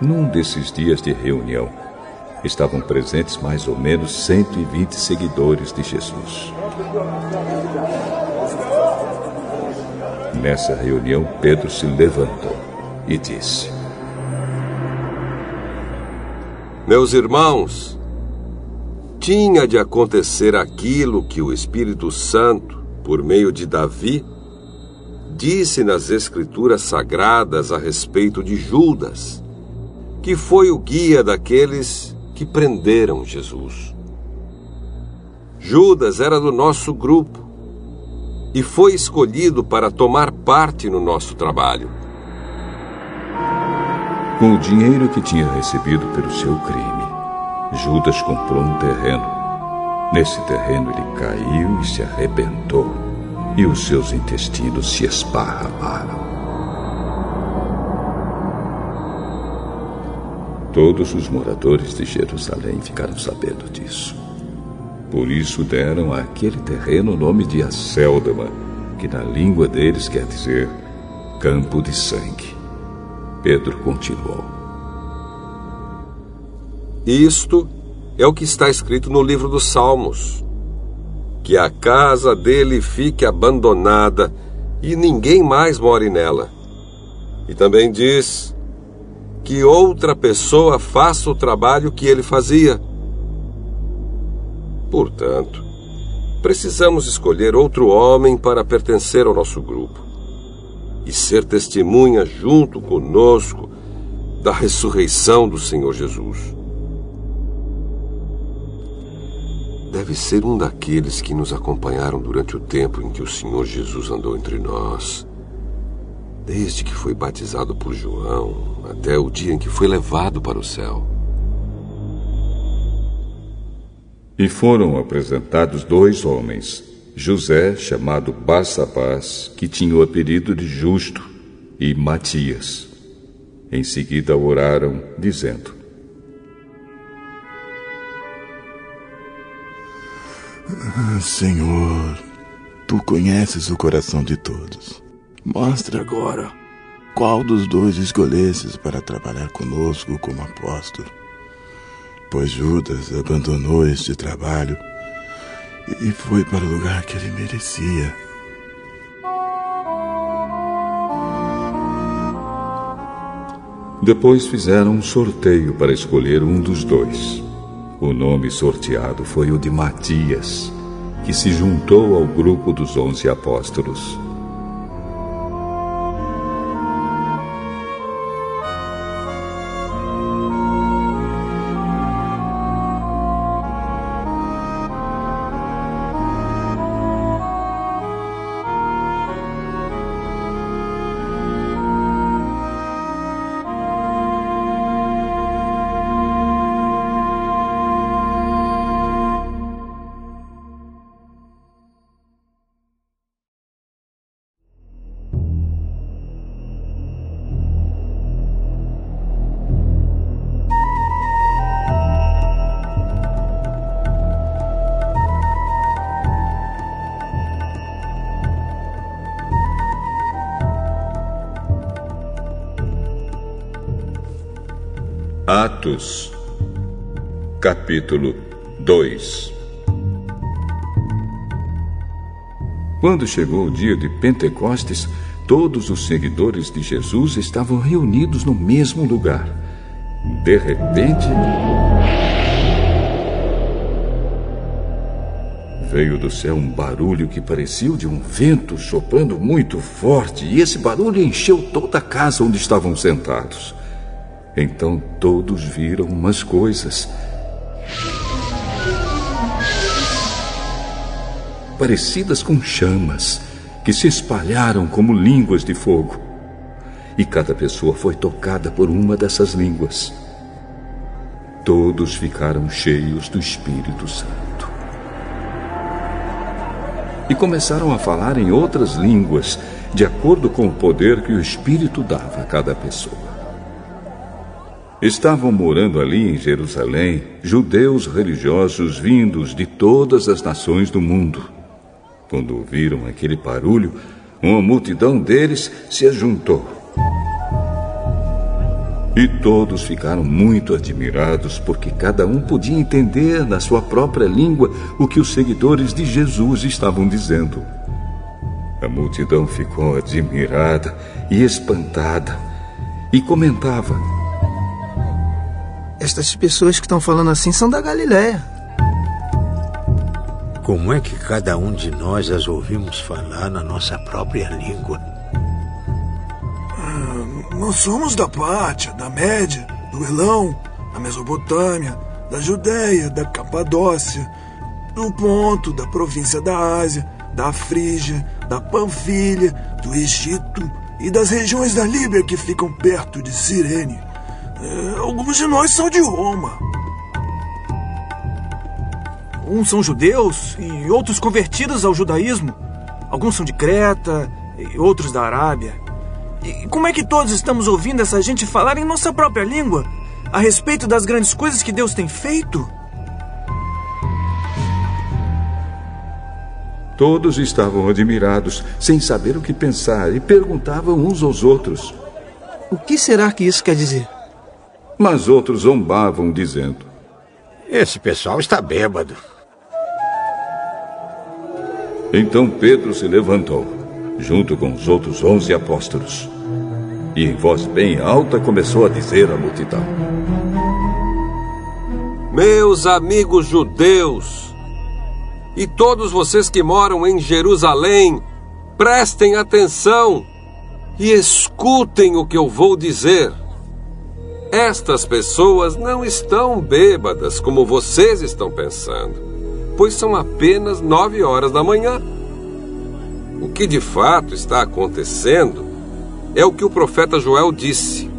Num desses dias de reunião, estavam presentes mais ou menos 120 seguidores de Jesus. Nessa reunião, Pedro se levantou e disse: Meus irmãos, tinha de acontecer aquilo que o Espírito Santo, por meio de Davi, disse nas Escrituras sagradas a respeito de Judas, que foi o guia daqueles que prenderam Jesus. Judas era do nosso grupo e foi escolhido para tomar parte no nosso trabalho. Com o dinheiro que tinha recebido pelo seu crime, Judas comprou um terreno. Nesse terreno ele caiu e se arrebentou, e os seus intestinos se esparramaram. Todos os moradores de Jerusalém ficaram sabendo disso. Por isso deram àquele terreno o nome de Acéldama, que na língua deles quer dizer campo de sangue. Pedro continuou. Isto é o que está escrito no livro dos Salmos: que a casa dele fique abandonada e ninguém mais more nela. E também diz que outra pessoa faça o trabalho que ele fazia. Portanto, precisamos escolher outro homem para pertencer ao nosso grupo e ser testemunha junto conosco da ressurreição do Senhor Jesus. Deve ser um daqueles que nos acompanharam durante o tempo em que o Senhor Jesus andou entre nós, desde que foi batizado por João até o dia em que foi levado para o céu. E foram apresentados dois homens, José, chamado Barsabás, que tinha o apelido de Justo, e Matias. Em seguida oraram, dizendo: Senhor, tu conheces o coração de todos. Mostra agora qual dos dois escolhesses para trabalhar conosco como apóstolo pois Judas abandonou este trabalho e foi para o lugar que ele merecia. Depois fizeram um sorteio para escolher um dos dois. O nome sorteado foi o de Matias, que se juntou ao grupo dos onze apóstolos. Capítulo 2 Quando chegou o dia de Pentecostes, todos os seguidores de Jesus estavam reunidos no mesmo lugar. De repente. Veio do céu um barulho que parecia o de um vento soprando muito forte, e esse barulho encheu toda a casa onde estavam sentados. Então todos viram umas coisas. Parecidas com chamas, que se espalharam como línguas de fogo. E cada pessoa foi tocada por uma dessas línguas. Todos ficaram cheios do Espírito Santo. E começaram a falar em outras línguas, de acordo com o poder que o Espírito dava a cada pessoa. Estavam morando ali em Jerusalém judeus religiosos vindos de todas as nações do mundo. Quando ouviram aquele barulho, uma multidão deles se ajuntou. E todos ficaram muito admirados porque cada um podia entender na sua própria língua o que os seguidores de Jesus estavam dizendo. A multidão ficou admirada e espantada e comentava: estas pessoas que estão falando assim são da Galiléia. Como é que cada um de nós as ouvimos falar na nossa própria língua? Ah, nós somos da Pátia, da Média, do Elão, da Mesopotâmia, da Judéia, da Capadócia, do Ponto, da província da Ásia, da Frígia, da Panfilha, do Egito e das regiões da Líbia que ficam perto de Cirene. Alguns de nós são de Roma. Uns são judeus e outros convertidos ao judaísmo. Alguns são de Creta e outros da Arábia. E como é que todos estamos ouvindo essa gente falar em nossa própria língua a respeito das grandes coisas que Deus tem feito? Todos estavam admirados, sem saber o que pensar, e perguntavam uns aos outros: O que será que isso quer dizer? Mas outros zombavam, dizendo: Esse pessoal está bêbado. Então Pedro se levantou, junto com os outros onze apóstolos, e em voz bem alta começou a dizer à multidão: Meus amigos judeus, e todos vocês que moram em Jerusalém, prestem atenção e escutem o que eu vou dizer. Estas pessoas não estão bêbadas como vocês estão pensando, pois são apenas nove horas da manhã. O que de fato está acontecendo é o que o profeta Joel disse.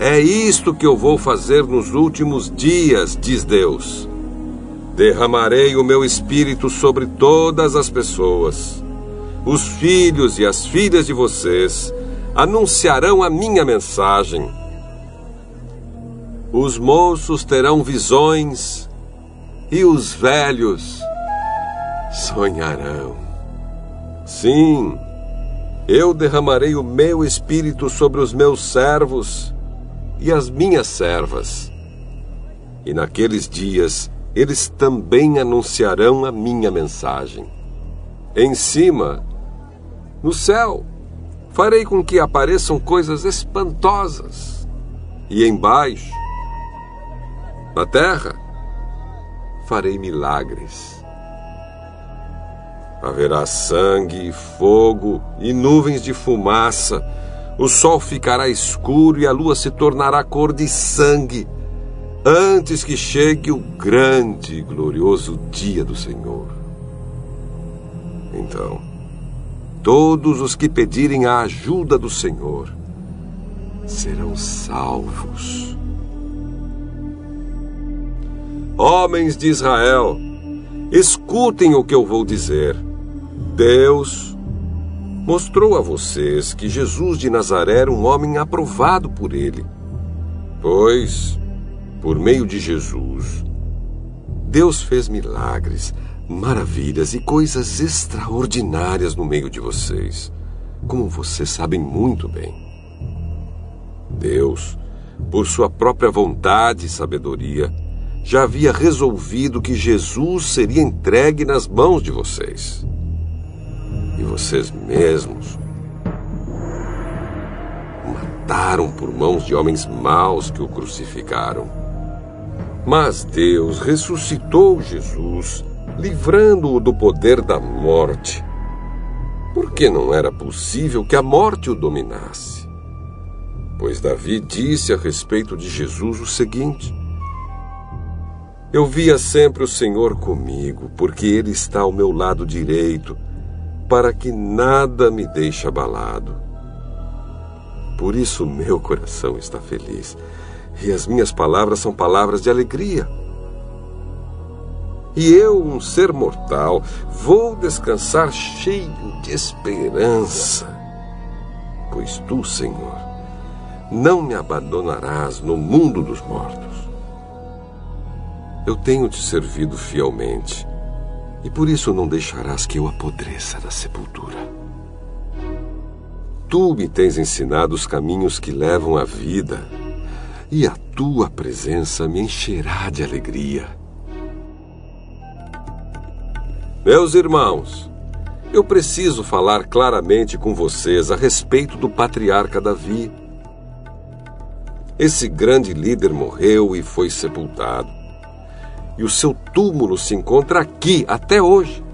É isto que eu vou fazer nos últimos dias, diz Deus. Derramarei o meu espírito sobre todas as pessoas. Os filhos e as filhas de vocês anunciarão a minha mensagem os moços terão visões e os velhos sonharão. Sim, eu derramarei o meu espírito sobre os meus servos e as minhas servas. E naqueles dias eles também anunciarão a minha mensagem. Em cima, no céu, farei com que apareçam coisas espantosas. E embaixo, na terra farei milagres. Haverá sangue, fogo e nuvens de fumaça. O sol ficará escuro e a lua se tornará cor de sangue, antes que chegue o grande e glorioso dia do Senhor. Então, todos os que pedirem a ajuda do Senhor serão salvos. Homens de Israel, escutem o que eu vou dizer. Deus mostrou a vocês que Jesus de Nazaré era um homem aprovado por ele. Pois, por meio de Jesus, Deus fez milagres, maravilhas e coisas extraordinárias no meio de vocês, como vocês sabem muito bem. Deus por sua própria vontade e sabedoria, já havia resolvido que Jesus seria entregue nas mãos de vocês. E vocês mesmos o mataram por mãos de homens maus que o crucificaram. Mas Deus ressuscitou Jesus, livrando-o do poder da morte, porque não era possível que a morte o dominasse. Pois Davi disse a respeito de Jesus o seguinte: Eu via sempre o Senhor comigo, porque Ele está ao meu lado direito, para que nada me deixe abalado. Por isso meu coração está feliz e as minhas palavras são palavras de alegria. E eu, um ser mortal, vou descansar cheio de esperança, pois tu, Senhor, não me abandonarás no mundo dos mortos. Eu tenho te servido fielmente, e por isso não deixarás que eu apodreça na sepultura. Tu me tens ensinado os caminhos que levam à vida, e a tua presença me encherá de alegria. Meus irmãos, eu preciso falar claramente com vocês a respeito do patriarca Davi. Esse grande líder morreu e foi sepultado. E o seu túmulo se encontra aqui até hoje.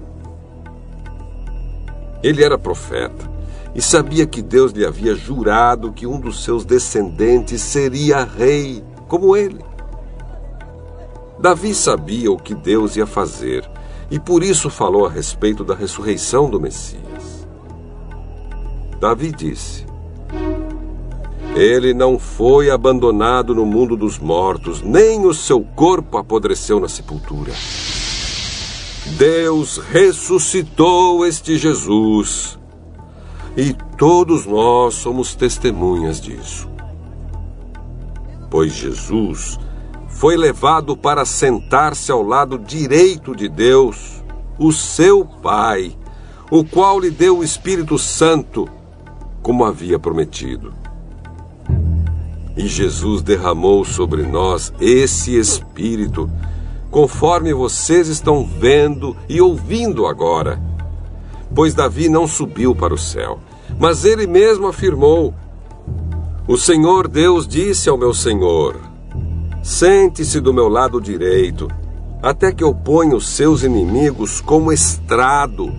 Ele era profeta e sabia que Deus lhe havia jurado que um dos seus descendentes seria rei, como ele. Davi sabia o que Deus ia fazer e por isso falou a respeito da ressurreição do Messias. Davi disse: Ele não foi abandonado no mundo dos mortos, nem o seu corpo apodreceu na sepultura. Deus ressuscitou este Jesus e todos nós somos testemunhas disso. Pois Jesus foi levado para sentar-se ao lado direito de Deus, o seu Pai, o qual lhe deu o Espírito Santo, como havia prometido. E Jesus derramou sobre nós esse Espírito, conforme vocês estão vendo e ouvindo agora pois Davi não subiu para o céu. Mas ele mesmo afirmou: O Senhor Deus disse ao meu Senhor: Sente-se do meu lado direito, até que eu ponha os seus inimigos como estrado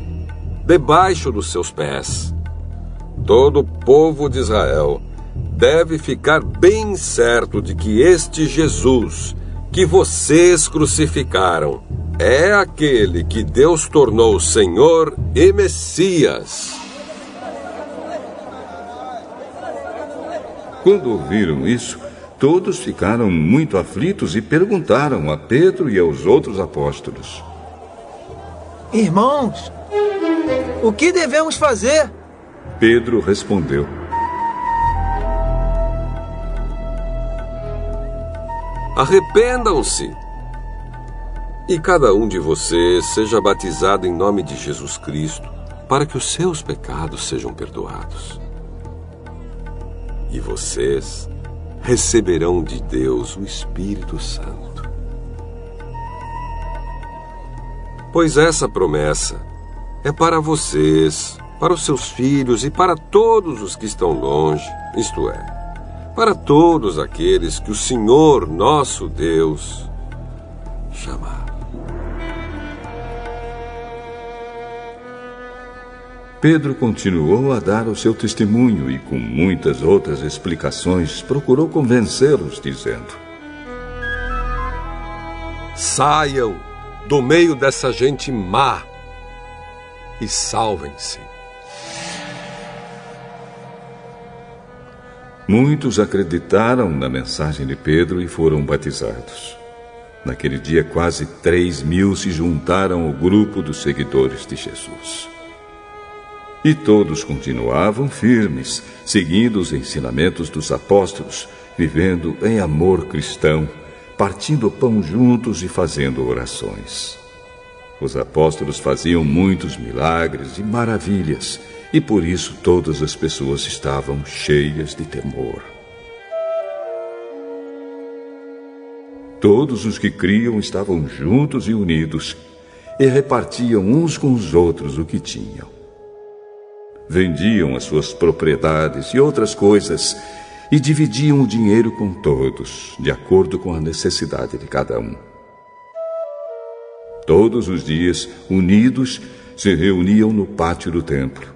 debaixo dos seus pés. Todo o povo de Israel deve ficar bem certo de que este Jesus, que vocês crucificaram, é aquele que Deus tornou Senhor e Messias. Quando ouviram isso, todos ficaram muito aflitos e perguntaram a Pedro e aos outros apóstolos: Irmãos, o que devemos fazer? Pedro respondeu: Arrependam-se e cada um de vocês seja batizado em nome de Jesus Cristo, para que os seus pecados sejam perdoados. E vocês receberão de Deus o Espírito Santo. Pois essa promessa é para vocês, para os seus filhos e para todos os que estão longe, isto é, para todos aqueles que o Senhor nosso Deus chamar. Pedro continuou a dar o seu testemunho e, com muitas outras explicações, procurou convencê-los, dizendo: Saiam do meio dessa gente má e salvem-se. Muitos acreditaram na mensagem de Pedro e foram batizados. Naquele dia, quase três mil se juntaram ao grupo dos seguidores de Jesus. E todos continuavam firmes, seguindo os ensinamentos dos apóstolos, vivendo em amor cristão, partindo pão juntos e fazendo orações. Os apóstolos faziam muitos milagres e maravilhas, e por isso todas as pessoas estavam cheias de temor. Todos os que criam estavam juntos e unidos e repartiam uns com os outros o que tinham. Vendiam as suas propriedades e outras coisas e dividiam o dinheiro com todos, de acordo com a necessidade de cada um. Todos os dias, unidos, se reuniam no pátio do templo.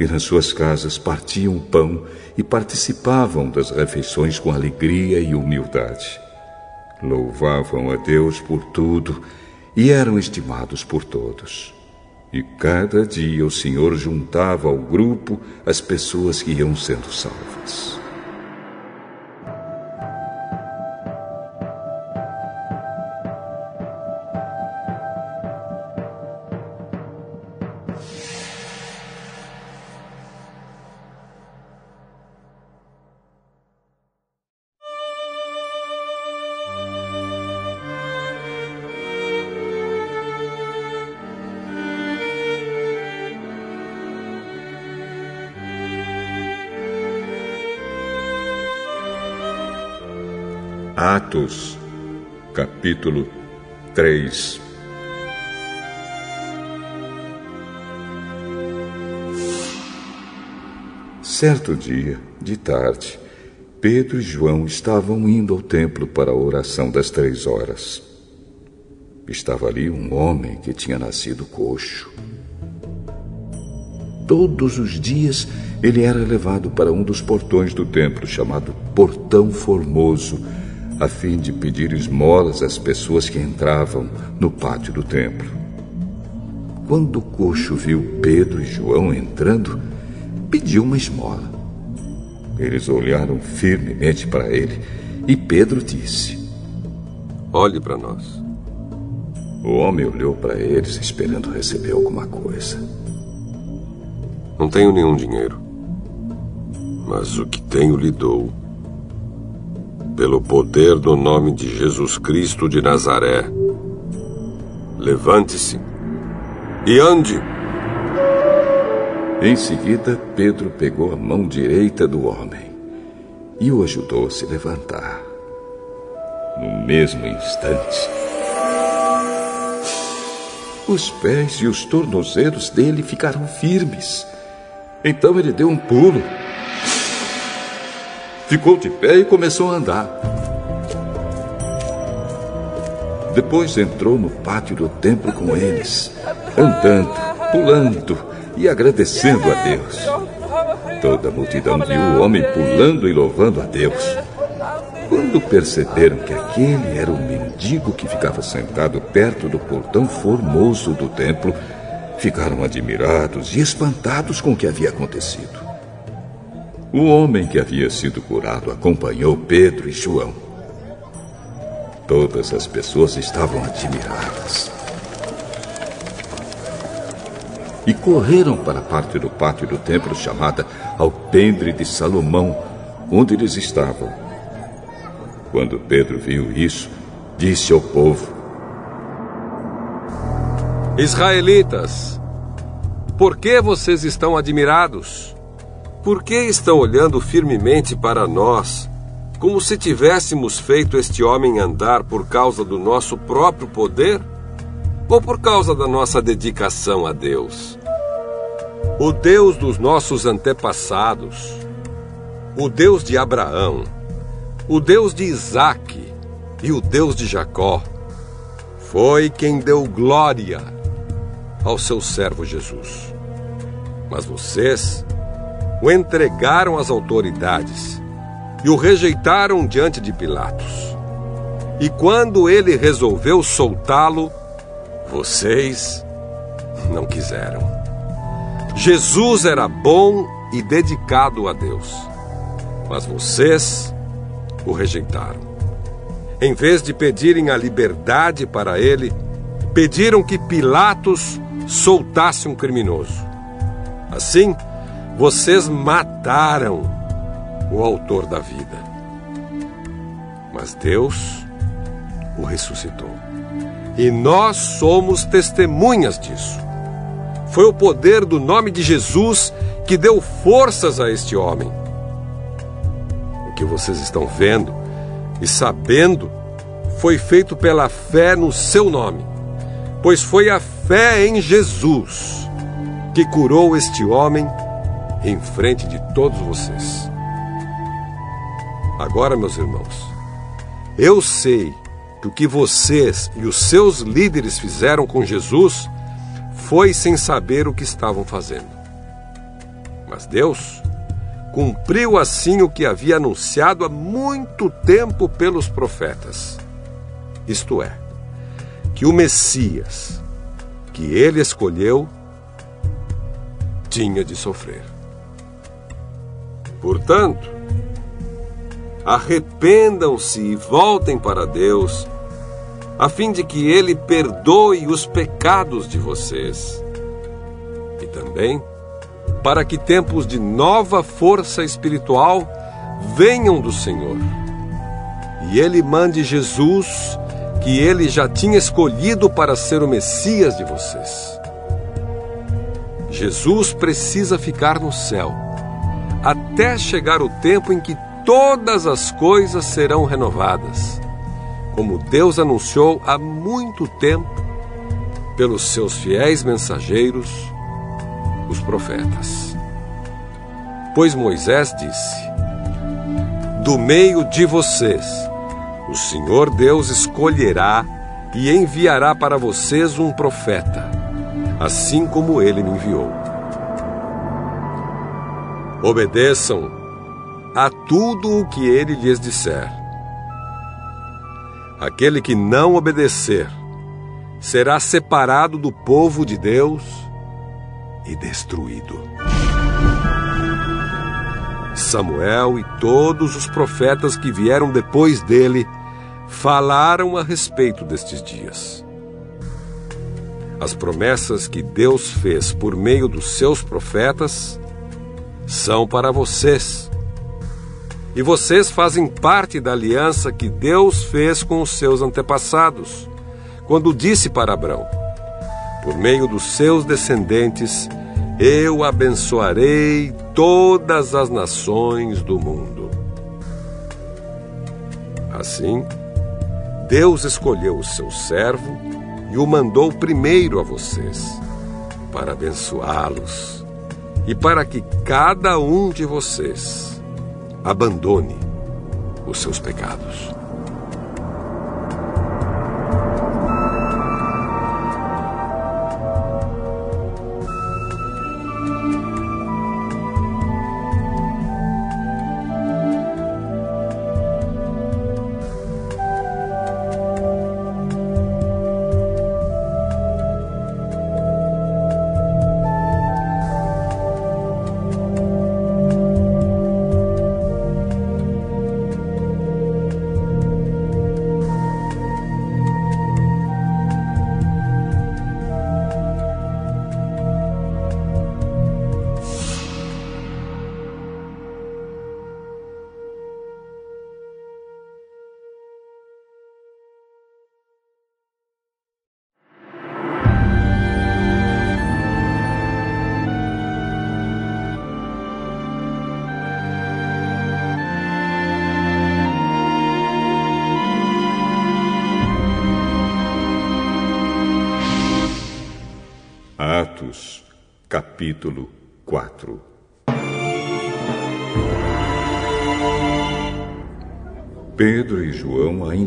E nas suas casas partiam pão e participavam das refeições com alegria e humildade. Louvavam a Deus por tudo e eram estimados por todos. E cada dia o Senhor juntava ao grupo as pessoas que iam sendo salvas. Atos, capítulo 3 Certo dia, de tarde, Pedro e João estavam indo ao templo para a oração das três horas. Estava ali um homem que tinha nascido coxo. Todos os dias ele era levado para um dos portões do templo, chamado Portão Formoso, a fim de pedir esmolas às pessoas que entravam no pátio do templo. Quando o coxo viu Pedro e João entrando, pediu uma esmola. Eles olharam firmemente para ele e Pedro disse: Olhe para nós. O homem olhou para eles esperando receber alguma coisa. Não tenho nenhum dinheiro, mas o que tenho lhe dou pelo poder do nome de Jesus Cristo de Nazaré. Levante-se e ande. Em seguida, Pedro pegou a mão direita do homem e o ajudou a se levantar. No mesmo instante, os pés e os tornozelos dele ficaram firmes. Então ele deu um pulo ficou de pé e começou a andar. Depois entrou no pátio do templo com eles, andando, pulando e agradecendo a Deus. Toda a multidão viu o homem pulando e louvando a Deus. Quando perceberam que aquele era o mendigo que ficava sentado perto do portão formoso do templo, ficaram admirados e espantados com o que havia acontecido. O homem que havia sido curado acompanhou Pedro e João. Todas as pessoas estavam admiradas. E correram para a parte do pátio do templo chamada Alpendre de Salomão, onde eles estavam. Quando Pedro viu isso, disse ao povo: Israelitas, por que vocês estão admirados? Por que estão olhando firmemente para nós, como se tivéssemos feito este homem andar por causa do nosso próprio poder ou por causa da nossa dedicação a Deus? O Deus dos nossos antepassados, o Deus de Abraão, o Deus de Isaque e o Deus de Jacó, foi quem deu glória ao seu servo Jesus. Mas vocês o entregaram às autoridades e o rejeitaram diante de Pilatos. E quando ele resolveu soltá-lo, vocês não quiseram. Jesus era bom e dedicado a Deus, mas vocês o rejeitaram. Em vez de pedirem a liberdade para ele, pediram que Pilatos soltasse um criminoso. Assim, vocês mataram o autor da vida. Mas Deus o ressuscitou. E nós somos testemunhas disso. Foi o poder do nome de Jesus que deu forças a este homem. O que vocês estão vendo E sabendo, foi feito pela fé no seu nome, pois foi a fé em Jesus que curou este homem em frente de todos vocês. Agora, meus irmãos, eu sei que o que vocês e os seus líderes fizeram com Jesus foi sem saber o que estavam fazendo. Mas Deus cumpriu assim o que havia anunciado há muito tempo pelos profetas. Isto é, que o Messias, que ele escolheu, tinha de sofrer. Portanto, arrependam-se e voltem para Deus, a fim de que Ele perdoe os pecados de vocês. E também para que tempos de nova força espiritual venham do Senhor. E Ele mande Jesus, que Ele já tinha escolhido para ser o Messias de vocês. Jesus precisa ficar no céu, até chegar o tempo em que todas as coisas serão renovadas, como Deus anunciou há muito tempo pelos seus fiéis mensageiros, os profetas. Pois Moisés disse: Do meio de vocês, o Senhor Deus escolherá e enviará para vocês um profeta, assim como ele me enviou. Obedeçam a tudo o que ele lhes disser. Aquele que não obedecer será separado do povo de Deus e destruído. Samuel e todos os profetas que vieram depois dele falaram a respeito destes dias. As promessas que Deus fez por meio dos seus profetas são para vocês e vocês fazem parte da aliança que Deus fez com os seus antepassados, quando disse para Abraão: Por meio dos seus descendentes, eu abençoarei todas as nações do mundo. Assim, Deus escolheu o seu servo e o mandou primeiro a vocês, para abençoá-los e para que cada um de vocês abandone os seus pecados.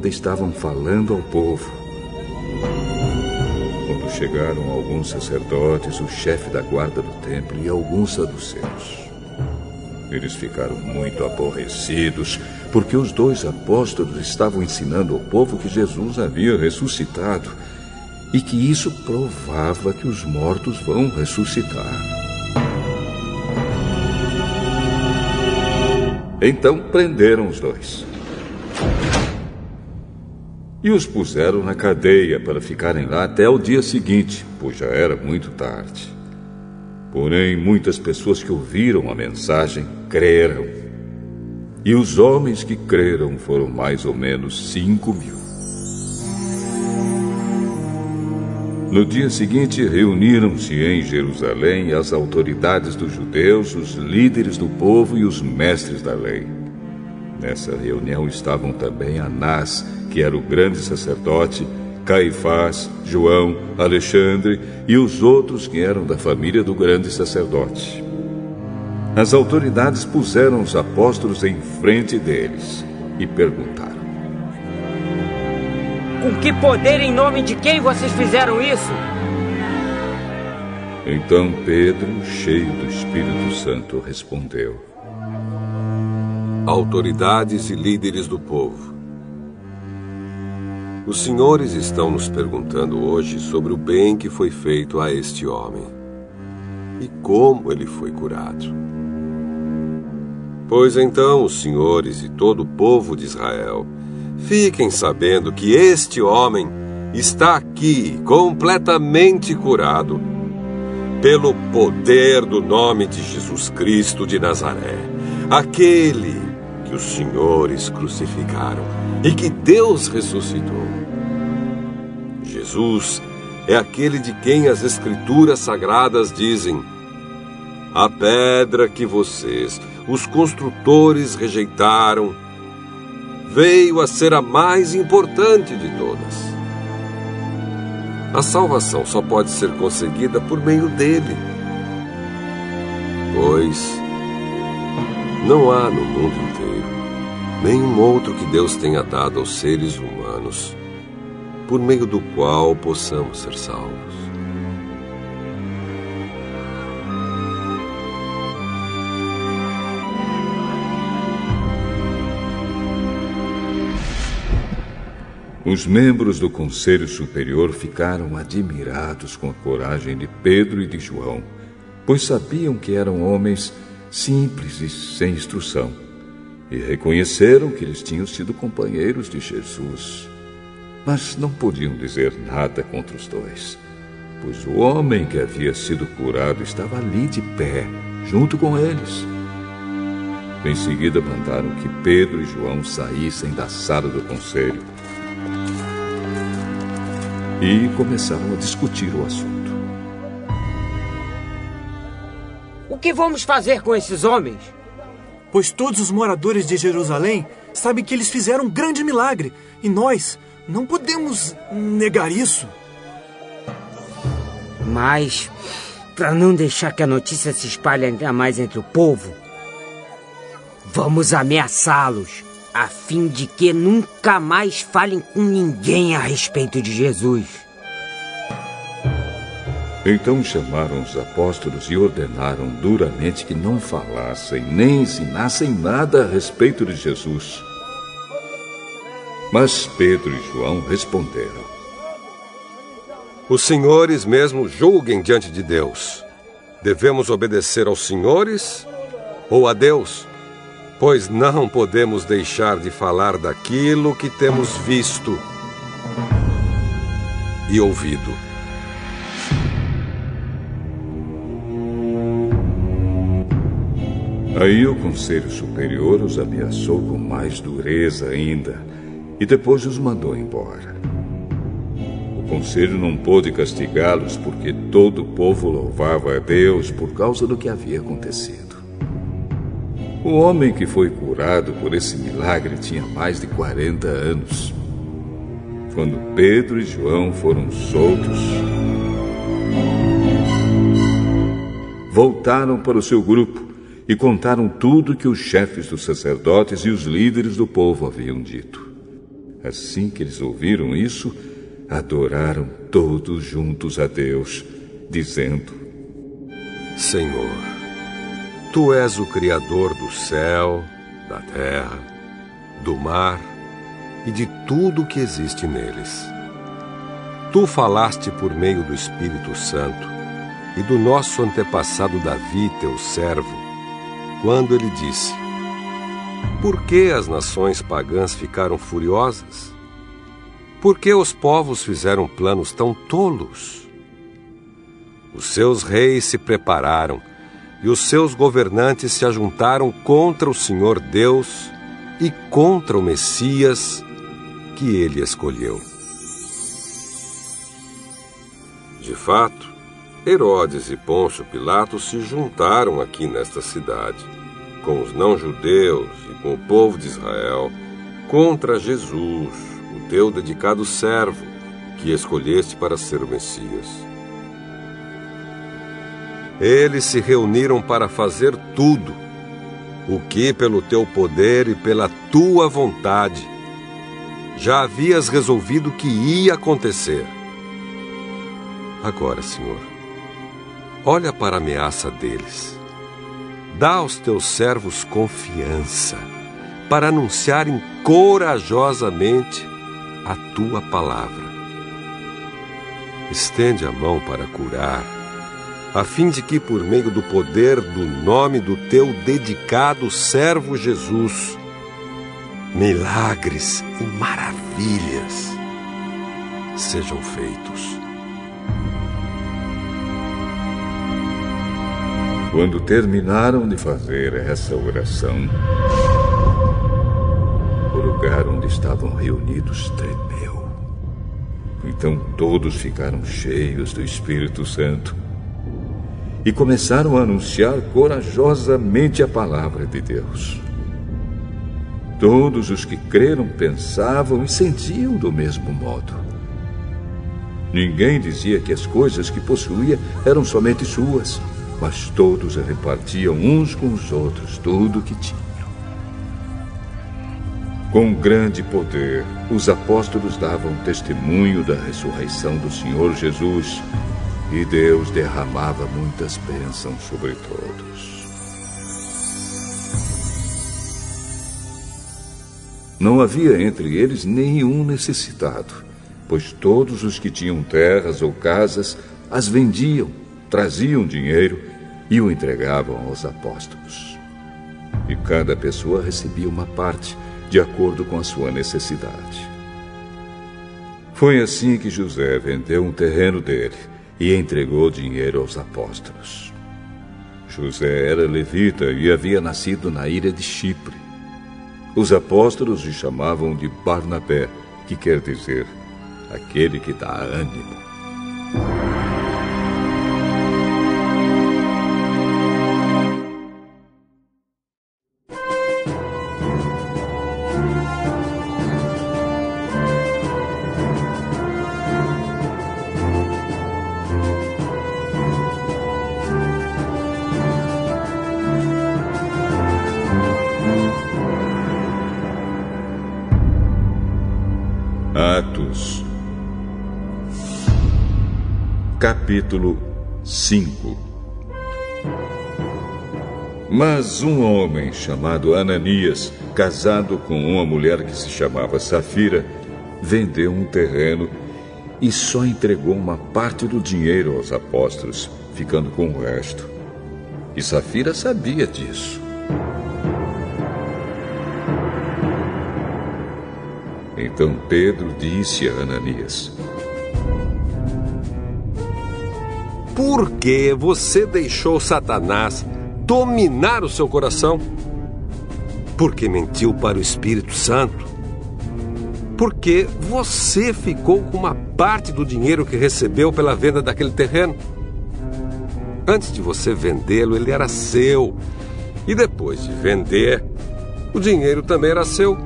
Ainda estavam falando ao povo. Quando chegaram alguns sacerdotes, o chefe da guarda do templo e alguns saduceus. Eles ficaram muito aborrecidos, porque os dois apóstolos estavam ensinando ao povo que Jesus havia ressuscitado e que isso provava que os mortos vão ressuscitar. Então prenderam os dois. E os puseram na cadeia para ficarem lá até o dia seguinte, pois já era muito tarde. Porém, muitas pessoas que ouviram a mensagem creram. E os homens que creram foram mais ou menos cinco mil. No dia seguinte, reuniram-se em Jerusalém as autoridades dos judeus, os líderes do povo e os mestres da lei. Nessa reunião estavam também Anás, que era o grande sacerdote, Caifás, João, Alexandre e os outros que eram da família do grande sacerdote. As autoridades puseram os apóstolos em frente deles e perguntaram: Com que poder em nome de quem vocês fizeram isso? Então Pedro, cheio do Espírito Santo, respondeu: Autoridades e líderes do povo, os senhores estão nos perguntando hoje sobre o bem que foi feito a este homem e como ele foi curado. Pois então os senhores e todo o povo de Israel fiquem sabendo que este homem está aqui completamente curado pelo poder do nome de Jesus Cristo de Nazaré, aquele que os senhores crucificaram e que Deus ressuscitou. Jesus é aquele de quem as Escrituras Sagradas dizem: A pedra que vocês, os construtores, rejeitaram, veio a ser a mais importante de todas. A salvação só pode ser conseguida por meio dele. Pois não há no mundo inteiro nenhum outro que Deus tenha dado aos seres humanos por meio do qual possamos ser salvos. Os membros do Conselho Superior ficaram admirados com a coragem de Pedro e de João, pois sabiam que eram homens simples e sem instrução, e reconheceram que eles tinham sido companheiros de Jesus. Mas não podiam dizer nada contra os dois, pois o homem que havia sido curado estava ali de pé, junto com eles. Em seguida, mandaram que Pedro e João saíssem da sala do conselho e começaram a discutir o assunto. O que vamos fazer com esses homens? Pois todos os moradores de Jerusalém sabem que eles fizeram um grande milagre e nós não podemos negar isso. Mas, para não deixar que a notícia se espalhe ainda mais entre o povo, vamos ameaçá-los a fim de que nunca mais falem com ninguém a respeito de Jesus. Então chamaram os apóstolos e ordenaram duramente que não falassem nem ensinassem nada a respeito de Jesus. Mas Pedro e João responderam: Os senhores mesmo julguem diante de Deus. Devemos obedecer aos senhores ou a Deus? pois não podemos deixar de falar daquilo que temos visto e ouvido. Aí o Conselho Superior os ameaçou com mais dureza ainda e depois os mandou embora. O Conselho não pôde castigá-los porque todo o povo louvava a Deus por causa do que havia acontecido. O homem que foi curado por esse milagre tinha mais de 40 anos. Quando Pedro e João foram soltos, voltaram para o seu grupo e contaram tudo que os chefes dos sacerdotes e os líderes do povo haviam dito. Assim que eles ouviram isso, adoraram todos juntos a Deus, dizendo: Senhor, Tu és o Criador do céu, da terra, do mar e de tudo o que existe neles. Tu falaste por meio do Espírito Santo e do nosso antepassado Davi, teu servo, quando ele disse: Por que as nações pagãs ficaram furiosas? Por que os povos fizeram planos tão tolos? Os seus reis se prepararam e os seus governantes se ajuntaram contra o Senhor Deus e contra o Messias que ele escolheu. De fato, Herodes e Pôncio Pilatos se juntaram aqui nesta cidade com os não-judeus e com o povo de Israel contra Jesus, o teu dedicado servo, que escolheste para ser o Messias. Eles se reuniram para fazer tudo, o que, pelo teu poder e pela tua vontade, já havias resolvido que ia acontecer. Agora, Senhor, olha para a ameaça deles. Dá aos teus servos confiança para anunciarem corajosamente a tua palavra. Estende a mão para curar, a fim de que, por meio do poder do nome do teu dedicado servo Jesus, milagres e maravilhas sejam feitos. Quando terminaram de fazer essa oração, o lugar onde estavam reunidos tremeu. Então todos ficaram cheios do Espírito Santo e começaram a anunciar corajosamente a palavra de Deus. Todos os que creram pensavam e sentiam do mesmo modo. Ninguém dizia que as coisas que possuía eram somente suas mas todos repartiam uns com os outros tudo o que tinham. Com grande poder, os apóstolos davam testemunho da ressurreição do Senhor Jesus e Deus derramava muitas bênçãos sobre todos. Não havia entre eles nenhum necessitado, pois todos os que tinham terras ou casas as vendiam, traziam dinheiro e o entregavam aos apóstolos. E cada pessoa recebia uma parte, de acordo com a sua necessidade. Foi assim que José vendeu um terreno dele e entregou dinheiro aos apóstolos. José era levita e havia nascido na ilha de Chipre. Os apóstolos o chamavam de Barnabé, que quer dizer aquele que dá ânimo. Capítulo 5 Mas um homem chamado Ananias, casado com uma mulher que se chamava Safira, vendeu um terreno e só entregou uma parte do dinheiro aos apóstolos, ficando com o resto. E Safira sabia disso. Então Pedro disse a Ananias: Por que você deixou Satanás dominar o seu coração? Porque mentiu para o Espírito Santo? Porque você ficou com uma parte do dinheiro que recebeu pela venda daquele terreno? Antes de você vendê-lo, ele era seu. E depois de vender, o dinheiro também era seu.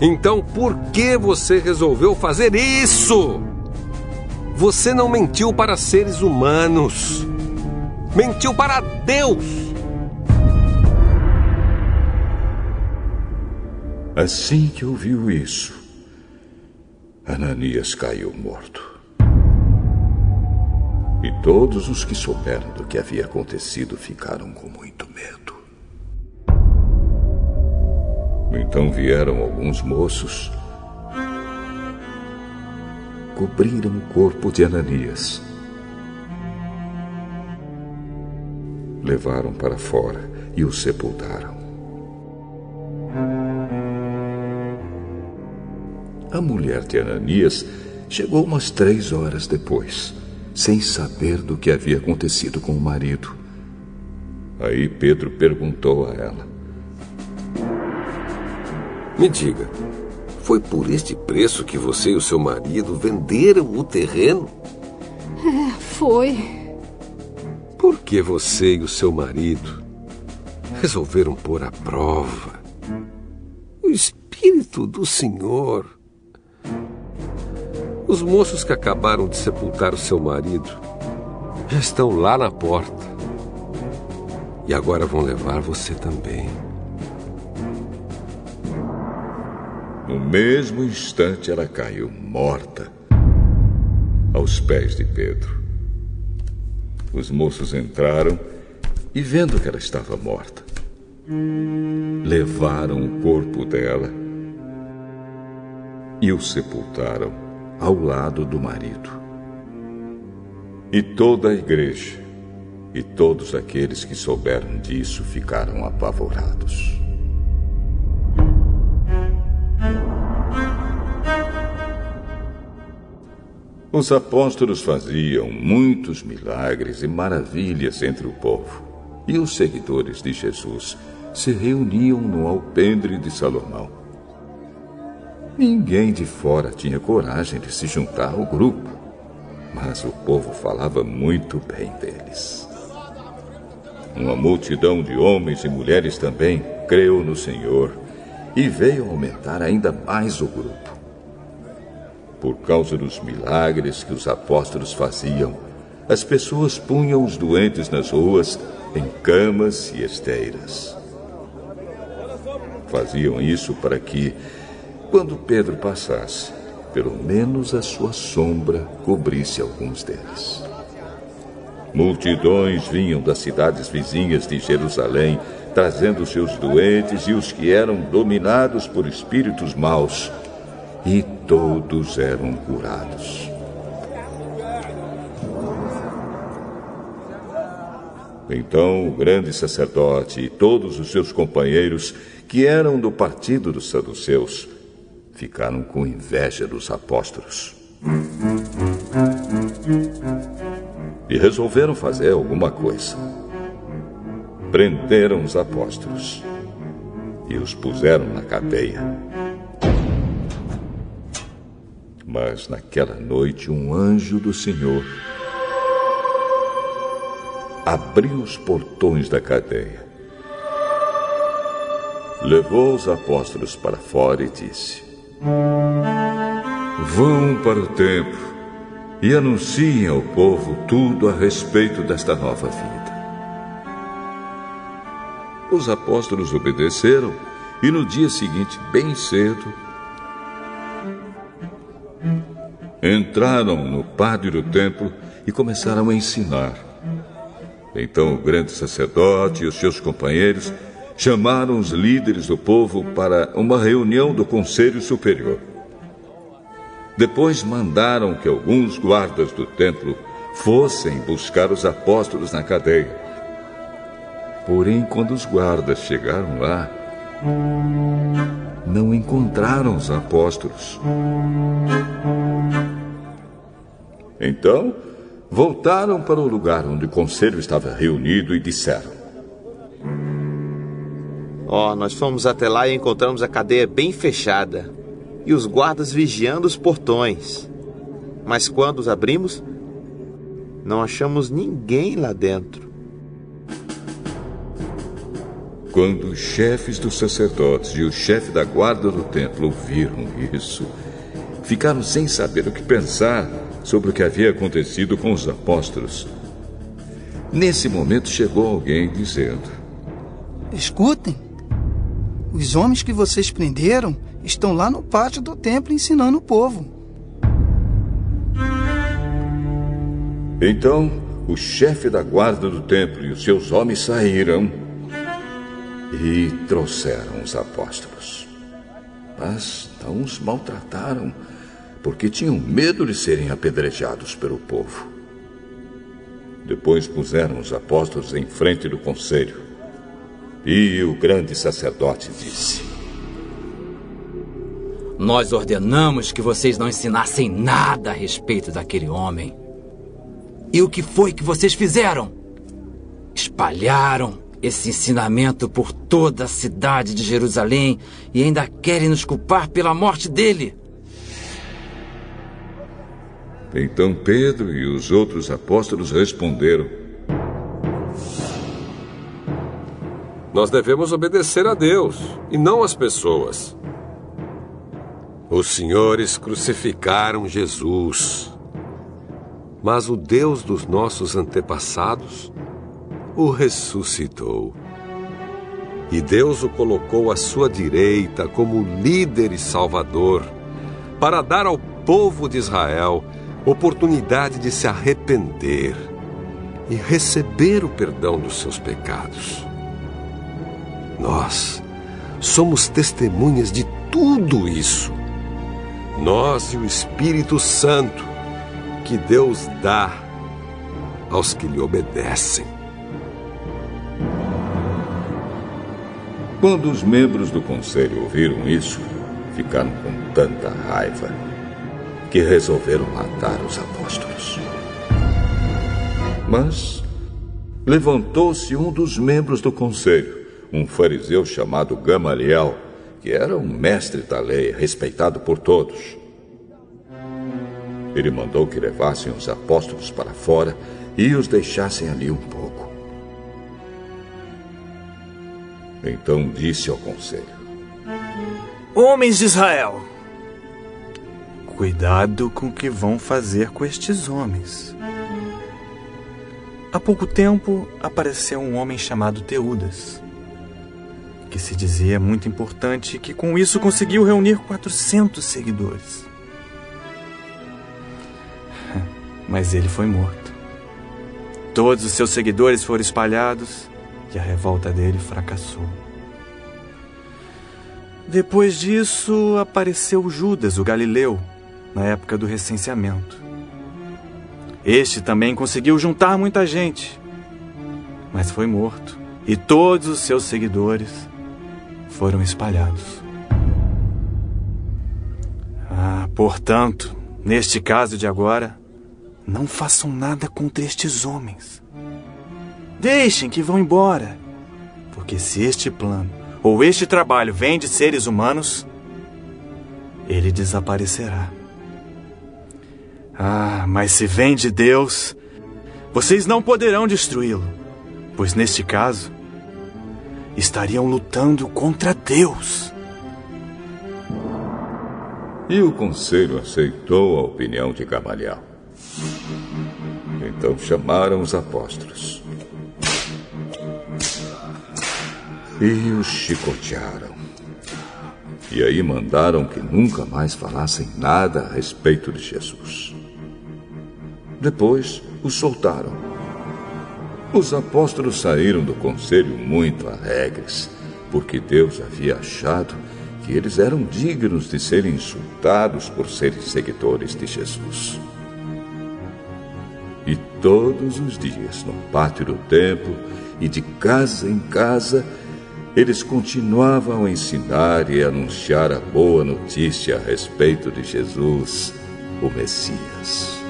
Então, por que você resolveu fazer isso? Você não mentiu para seres humanos. Mentiu para Deus. Assim que ouviu isso, Ananias caiu morto. E todos os que souberam do que havia acontecido ficaram com muito medo. Então vieram alguns moços cobriram o corpo de Ananias. Levaram para fora e o sepultaram. A mulher de Ananias chegou umas três horas depois, sem saber do que havia acontecido com o marido. Aí Pedro perguntou a ela: Me diga, foi por este preço que você e o seu marido venderam o terreno? É, foi. Por que você e o seu marido resolveram pôr à prova o Espírito do Senhor. Os moços que acabaram de sepultar o seu marido já estão lá na porta. E agora vão levar você também. No mesmo instante, ela caiu morta aos pés de Pedro. Os moços entraram e, vendo que ela estava morta, levaram o corpo dela e o sepultaram ao lado do marido. E toda a igreja e todos aqueles que souberam disso ficaram apavorados. Os apóstolos faziam muitos milagres e maravilhas entre o povo, e os seguidores de Jesus se reuniam no alpendre de Salomão. Ninguém de fora tinha coragem de se juntar ao grupo, mas o povo falava muito bem deles. Uma multidão de homens e mulheres também creu no Senhor e veio aumentar ainda mais o grupo. Por causa dos milagres que os apóstolos faziam, as pessoas punham os doentes nas ruas em camas e esteiras. Faziam isso para que, quando Pedro passasse, pelo menos a sua sombra cobrisse alguns deles. Multidões vinham das cidades vizinhas de Jerusalém, trazendo seus doentes e os que eram dominados por espíritos maus, e todos eram curados. Então o grande sacerdote e todos os seus companheiros que eram do partido dos saduceus, ficaram com inveja dos apóstolos. E resolveram fazer alguma coisa. Prenderam os apóstolos e os puseram na cadeia. Mas naquela noite um anjo do Senhor abriu os portões da cadeia levou os apóstolos para fora e disse: Vão para o templo e anunciem ao povo tudo a respeito desta nova vida. Os apóstolos obedeceram e no dia seguinte, bem cedo, entraram no pátio do templo e começaram a ensinar. Então o grande sacerdote e os seus companheiros chamaram os líderes do povo para uma reunião do Conselho Superior. Depois mandaram que alguns guardas do templo fossem buscar os apóstolos na cadeia. Porém, quando os guardas chegaram lá, não encontraram os apóstolos. Então, voltaram para o lugar onde o conselho estava reunido e disseram: Ó, oh, nós fomos até lá e encontramos a cadeia bem fechada e os guardas vigiando os portões. Mas quando os abrimos, não achamos ninguém lá dentro. Quando os chefes dos sacerdotes e o chefe da guarda do templo ouviram isso, ficaram sem saber o que pensar sobre o que havia acontecido com os apóstolos. Nesse momento chegou alguém dizendo: Escutem, os homens que vocês prenderam estão lá no pátio do templo ensinando o povo. Então, o chefe da guarda do templo e os seus homens saíram e trouxeram os apóstolos. Mas não os maltrataram, porque tinham medo de serem apedrejados pelo povo. Depois puseram os apóstolos em frente do conselho e o grande sacerdote disse: Nós ordenamos que vocês não ensinassem nada a respeito daquele homem. E o que foi que vocês fizeram? Espalharam esse ensinamento por toda a cidade de Jerusalém e ainda querem nos culpar pela morte dele. Então Pedro e os outros apóstolos responderam: Nós devemos obedecer a Deus e não às pessoas. Os senhores crucificaram Jesus. Mas o Deus dos nossos antepassados o ressuscitou. E Deus o colocou à sua direita como líder e salvador, para dar ao povo de Israel oportunidade de se arrepender e receber o perdão dos seus pecados. Nós somos testemunhas de tudo isso. Nós e o Espírito Santo que Deus dá aos que lhe obedecem. Quando os membros do conselho ouviram isso, ficaram com tanta raiva que resolveram matar os apóstolos. Mas levantou-se um dos membros do conselho, um fariseu chamado Gamaliel, que era um mestre da lei, respeitado por todos. Ele mandou que levassem os apóstolos para fora e os deixassem ali um Então disse ao conselho: Homens de Israel, cuidado com o que vão fazer com estes homens. Há pouco tempo apareceu um homem chamado Teudas, que se dizia muito importante e que com isso conseguiu reunir 400 seguidores. Mas ele foi morto. Todos os seus seguidores foram espalhados e a revolta dele fracassou. Depois disso, apareceu Judas, o Galileu, na época do recenseamento. Este também conseguiu juntar muita gente, mas foi morto, e todos os seus seguidores foram espalhados. Ah, portanto, neste caso de agora, não façam nada contra estes homens. Deixem que vão embora, porque se este plano ou este trabalho vem de seres humanos, ele desaparecerá. Ah, mas se vem de Deus, vocês não poderão destruí-lo, pois neste caso, estariam lutando contra Deus. E o conselho aceitou a opinião de Gamaliel. Então chamaram os apóstolos e os chicotearam. E aí mandaram que nunca mais falassem nada a respeito de Jesus. Depois os soltaram. Os apóstolos saíram do conselho muito alegres, porque Deus havia achado que eles eram dignos de serem insultados por serem seguidores de Jesus. E todos os dias, no pátio do templo e de casa em casa, eles continuavam a ensinar e anunciar a boa notícia a respeito de Jesus, o Messias.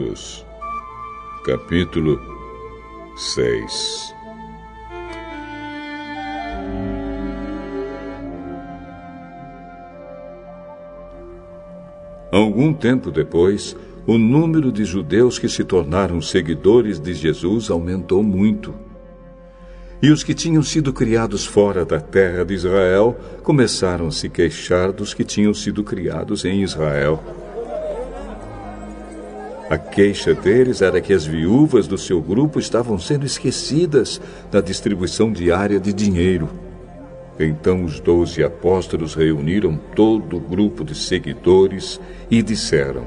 Atos, capítulo 6 Algum tempo depois, o número de judeus que se tornaram seguidores de Jesus aumentou muito. E os que tinham sido criados fora da terra de Israel começaram a se queixar dos que tinham sido criados em Israel. A queixa deles era que as viúvas do seu grupo estavam sendo esquecidas na distribuição diária de dinheiro. Então os doze apóstolos reuniram todo o grupo de seguidores e disseram: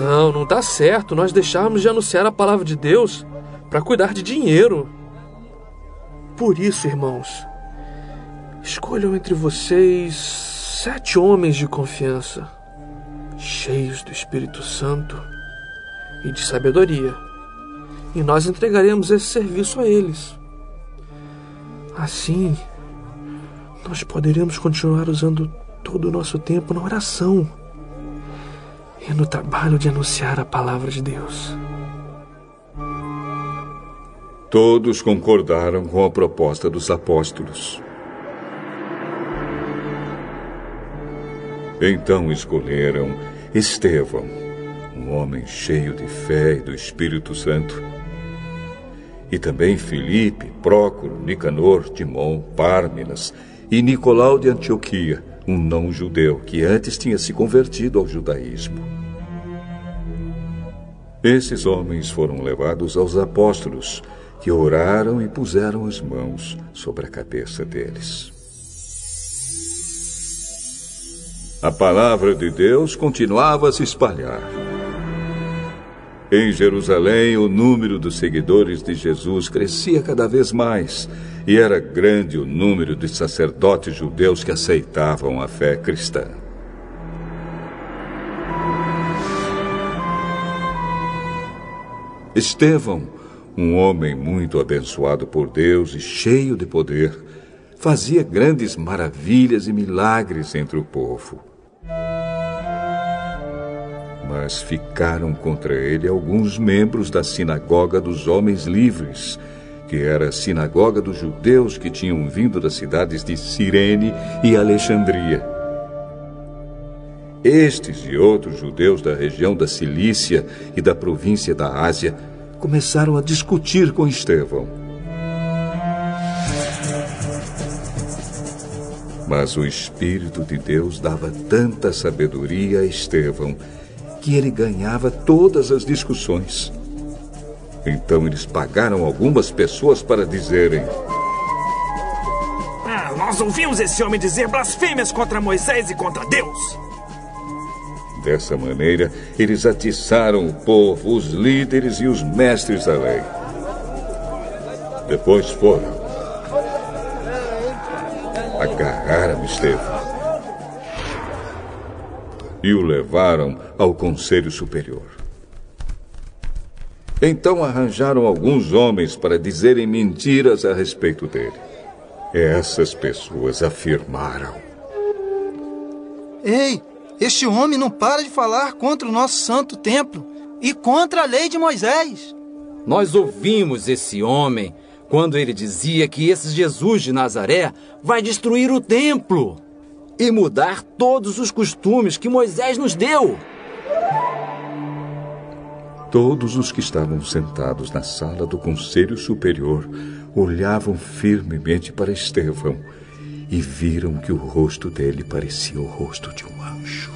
Não, não dá certo nós deixarmos de anunciar a palavra de Deus para cuidar de dinheiro. Por isso, irmãos, escolham entre vocês sete homens de confiança cheios do Espírito Santo e de sabedoria, e nós entregaremos esse serviço a eles. Assim, nós poderemos continuar usando todo o nosso tempo na oração e no trabalho de anunciar a palavra de Deus. Todos concordaram com a proposta dos apóstolos. Então escolheram Estevão, um homem cheio de fé e do Espírito Santo, e também Filipe, Prócoro, Nicanor, Timon, Pármenas e Nicolau de Antioquia, um não-judeu que antes tinha se convertido ao judaísmo. Esses homens foram levados aos apóstolos, que oraram e puseram as mãos sobre a cabeça deles. A palavra de Deus continuava a se espalhar. Em Jerusalém, o número dos seguidores de Jesus crescia cada vez mais, e era grande o número de sacerdotes judeus que aceitavam a fé cristã. Estevão, um homem muito abençoado por Deus e cheio de poder, fazia grandes maravilhas e milagres entre o povo. Mas ficaram contra ele alguns membros da sinagoga dos homens livres, que era a sinagoga dos judeus que tinham vindo das cidades de Cirene e Alexandria. Estes e outros judeus da região da Cilícia e da província da Ásia começaram a discutir com Estevão. Mas o Espírito de Deus dava tanta sabedoria a Estevão que ele ganhava todas as discussões. Então eles pagaram algumas pessoas para dizerem: ah, Nós ouvimos esse homem dizer blasfêmias contra Moisés e contra Deus. Dessa maneira, eles atiçaram o povo, os líderes e os mestres da lei. Depois foram. Agarraram Estevão e o levaram ao Conselho Superior. Então arranjaram alguns homens para dizerem mentiras a respeito dele. Essas pessoas afirmaram: Ei, este homem não para de falar contra o nosso santo templo e contra a lei de Moisés. Nós ouvimos esse homem quando ele dizia que esse Jesus de Nazaré vai destruir o templo e mudar todos os costumes que Moisés nos deu. Todos os que estavam sentados na sala do Conselho Superior olhavam firmemente para Estevão e viram que o rosto dele parecia o rosto de um anjo.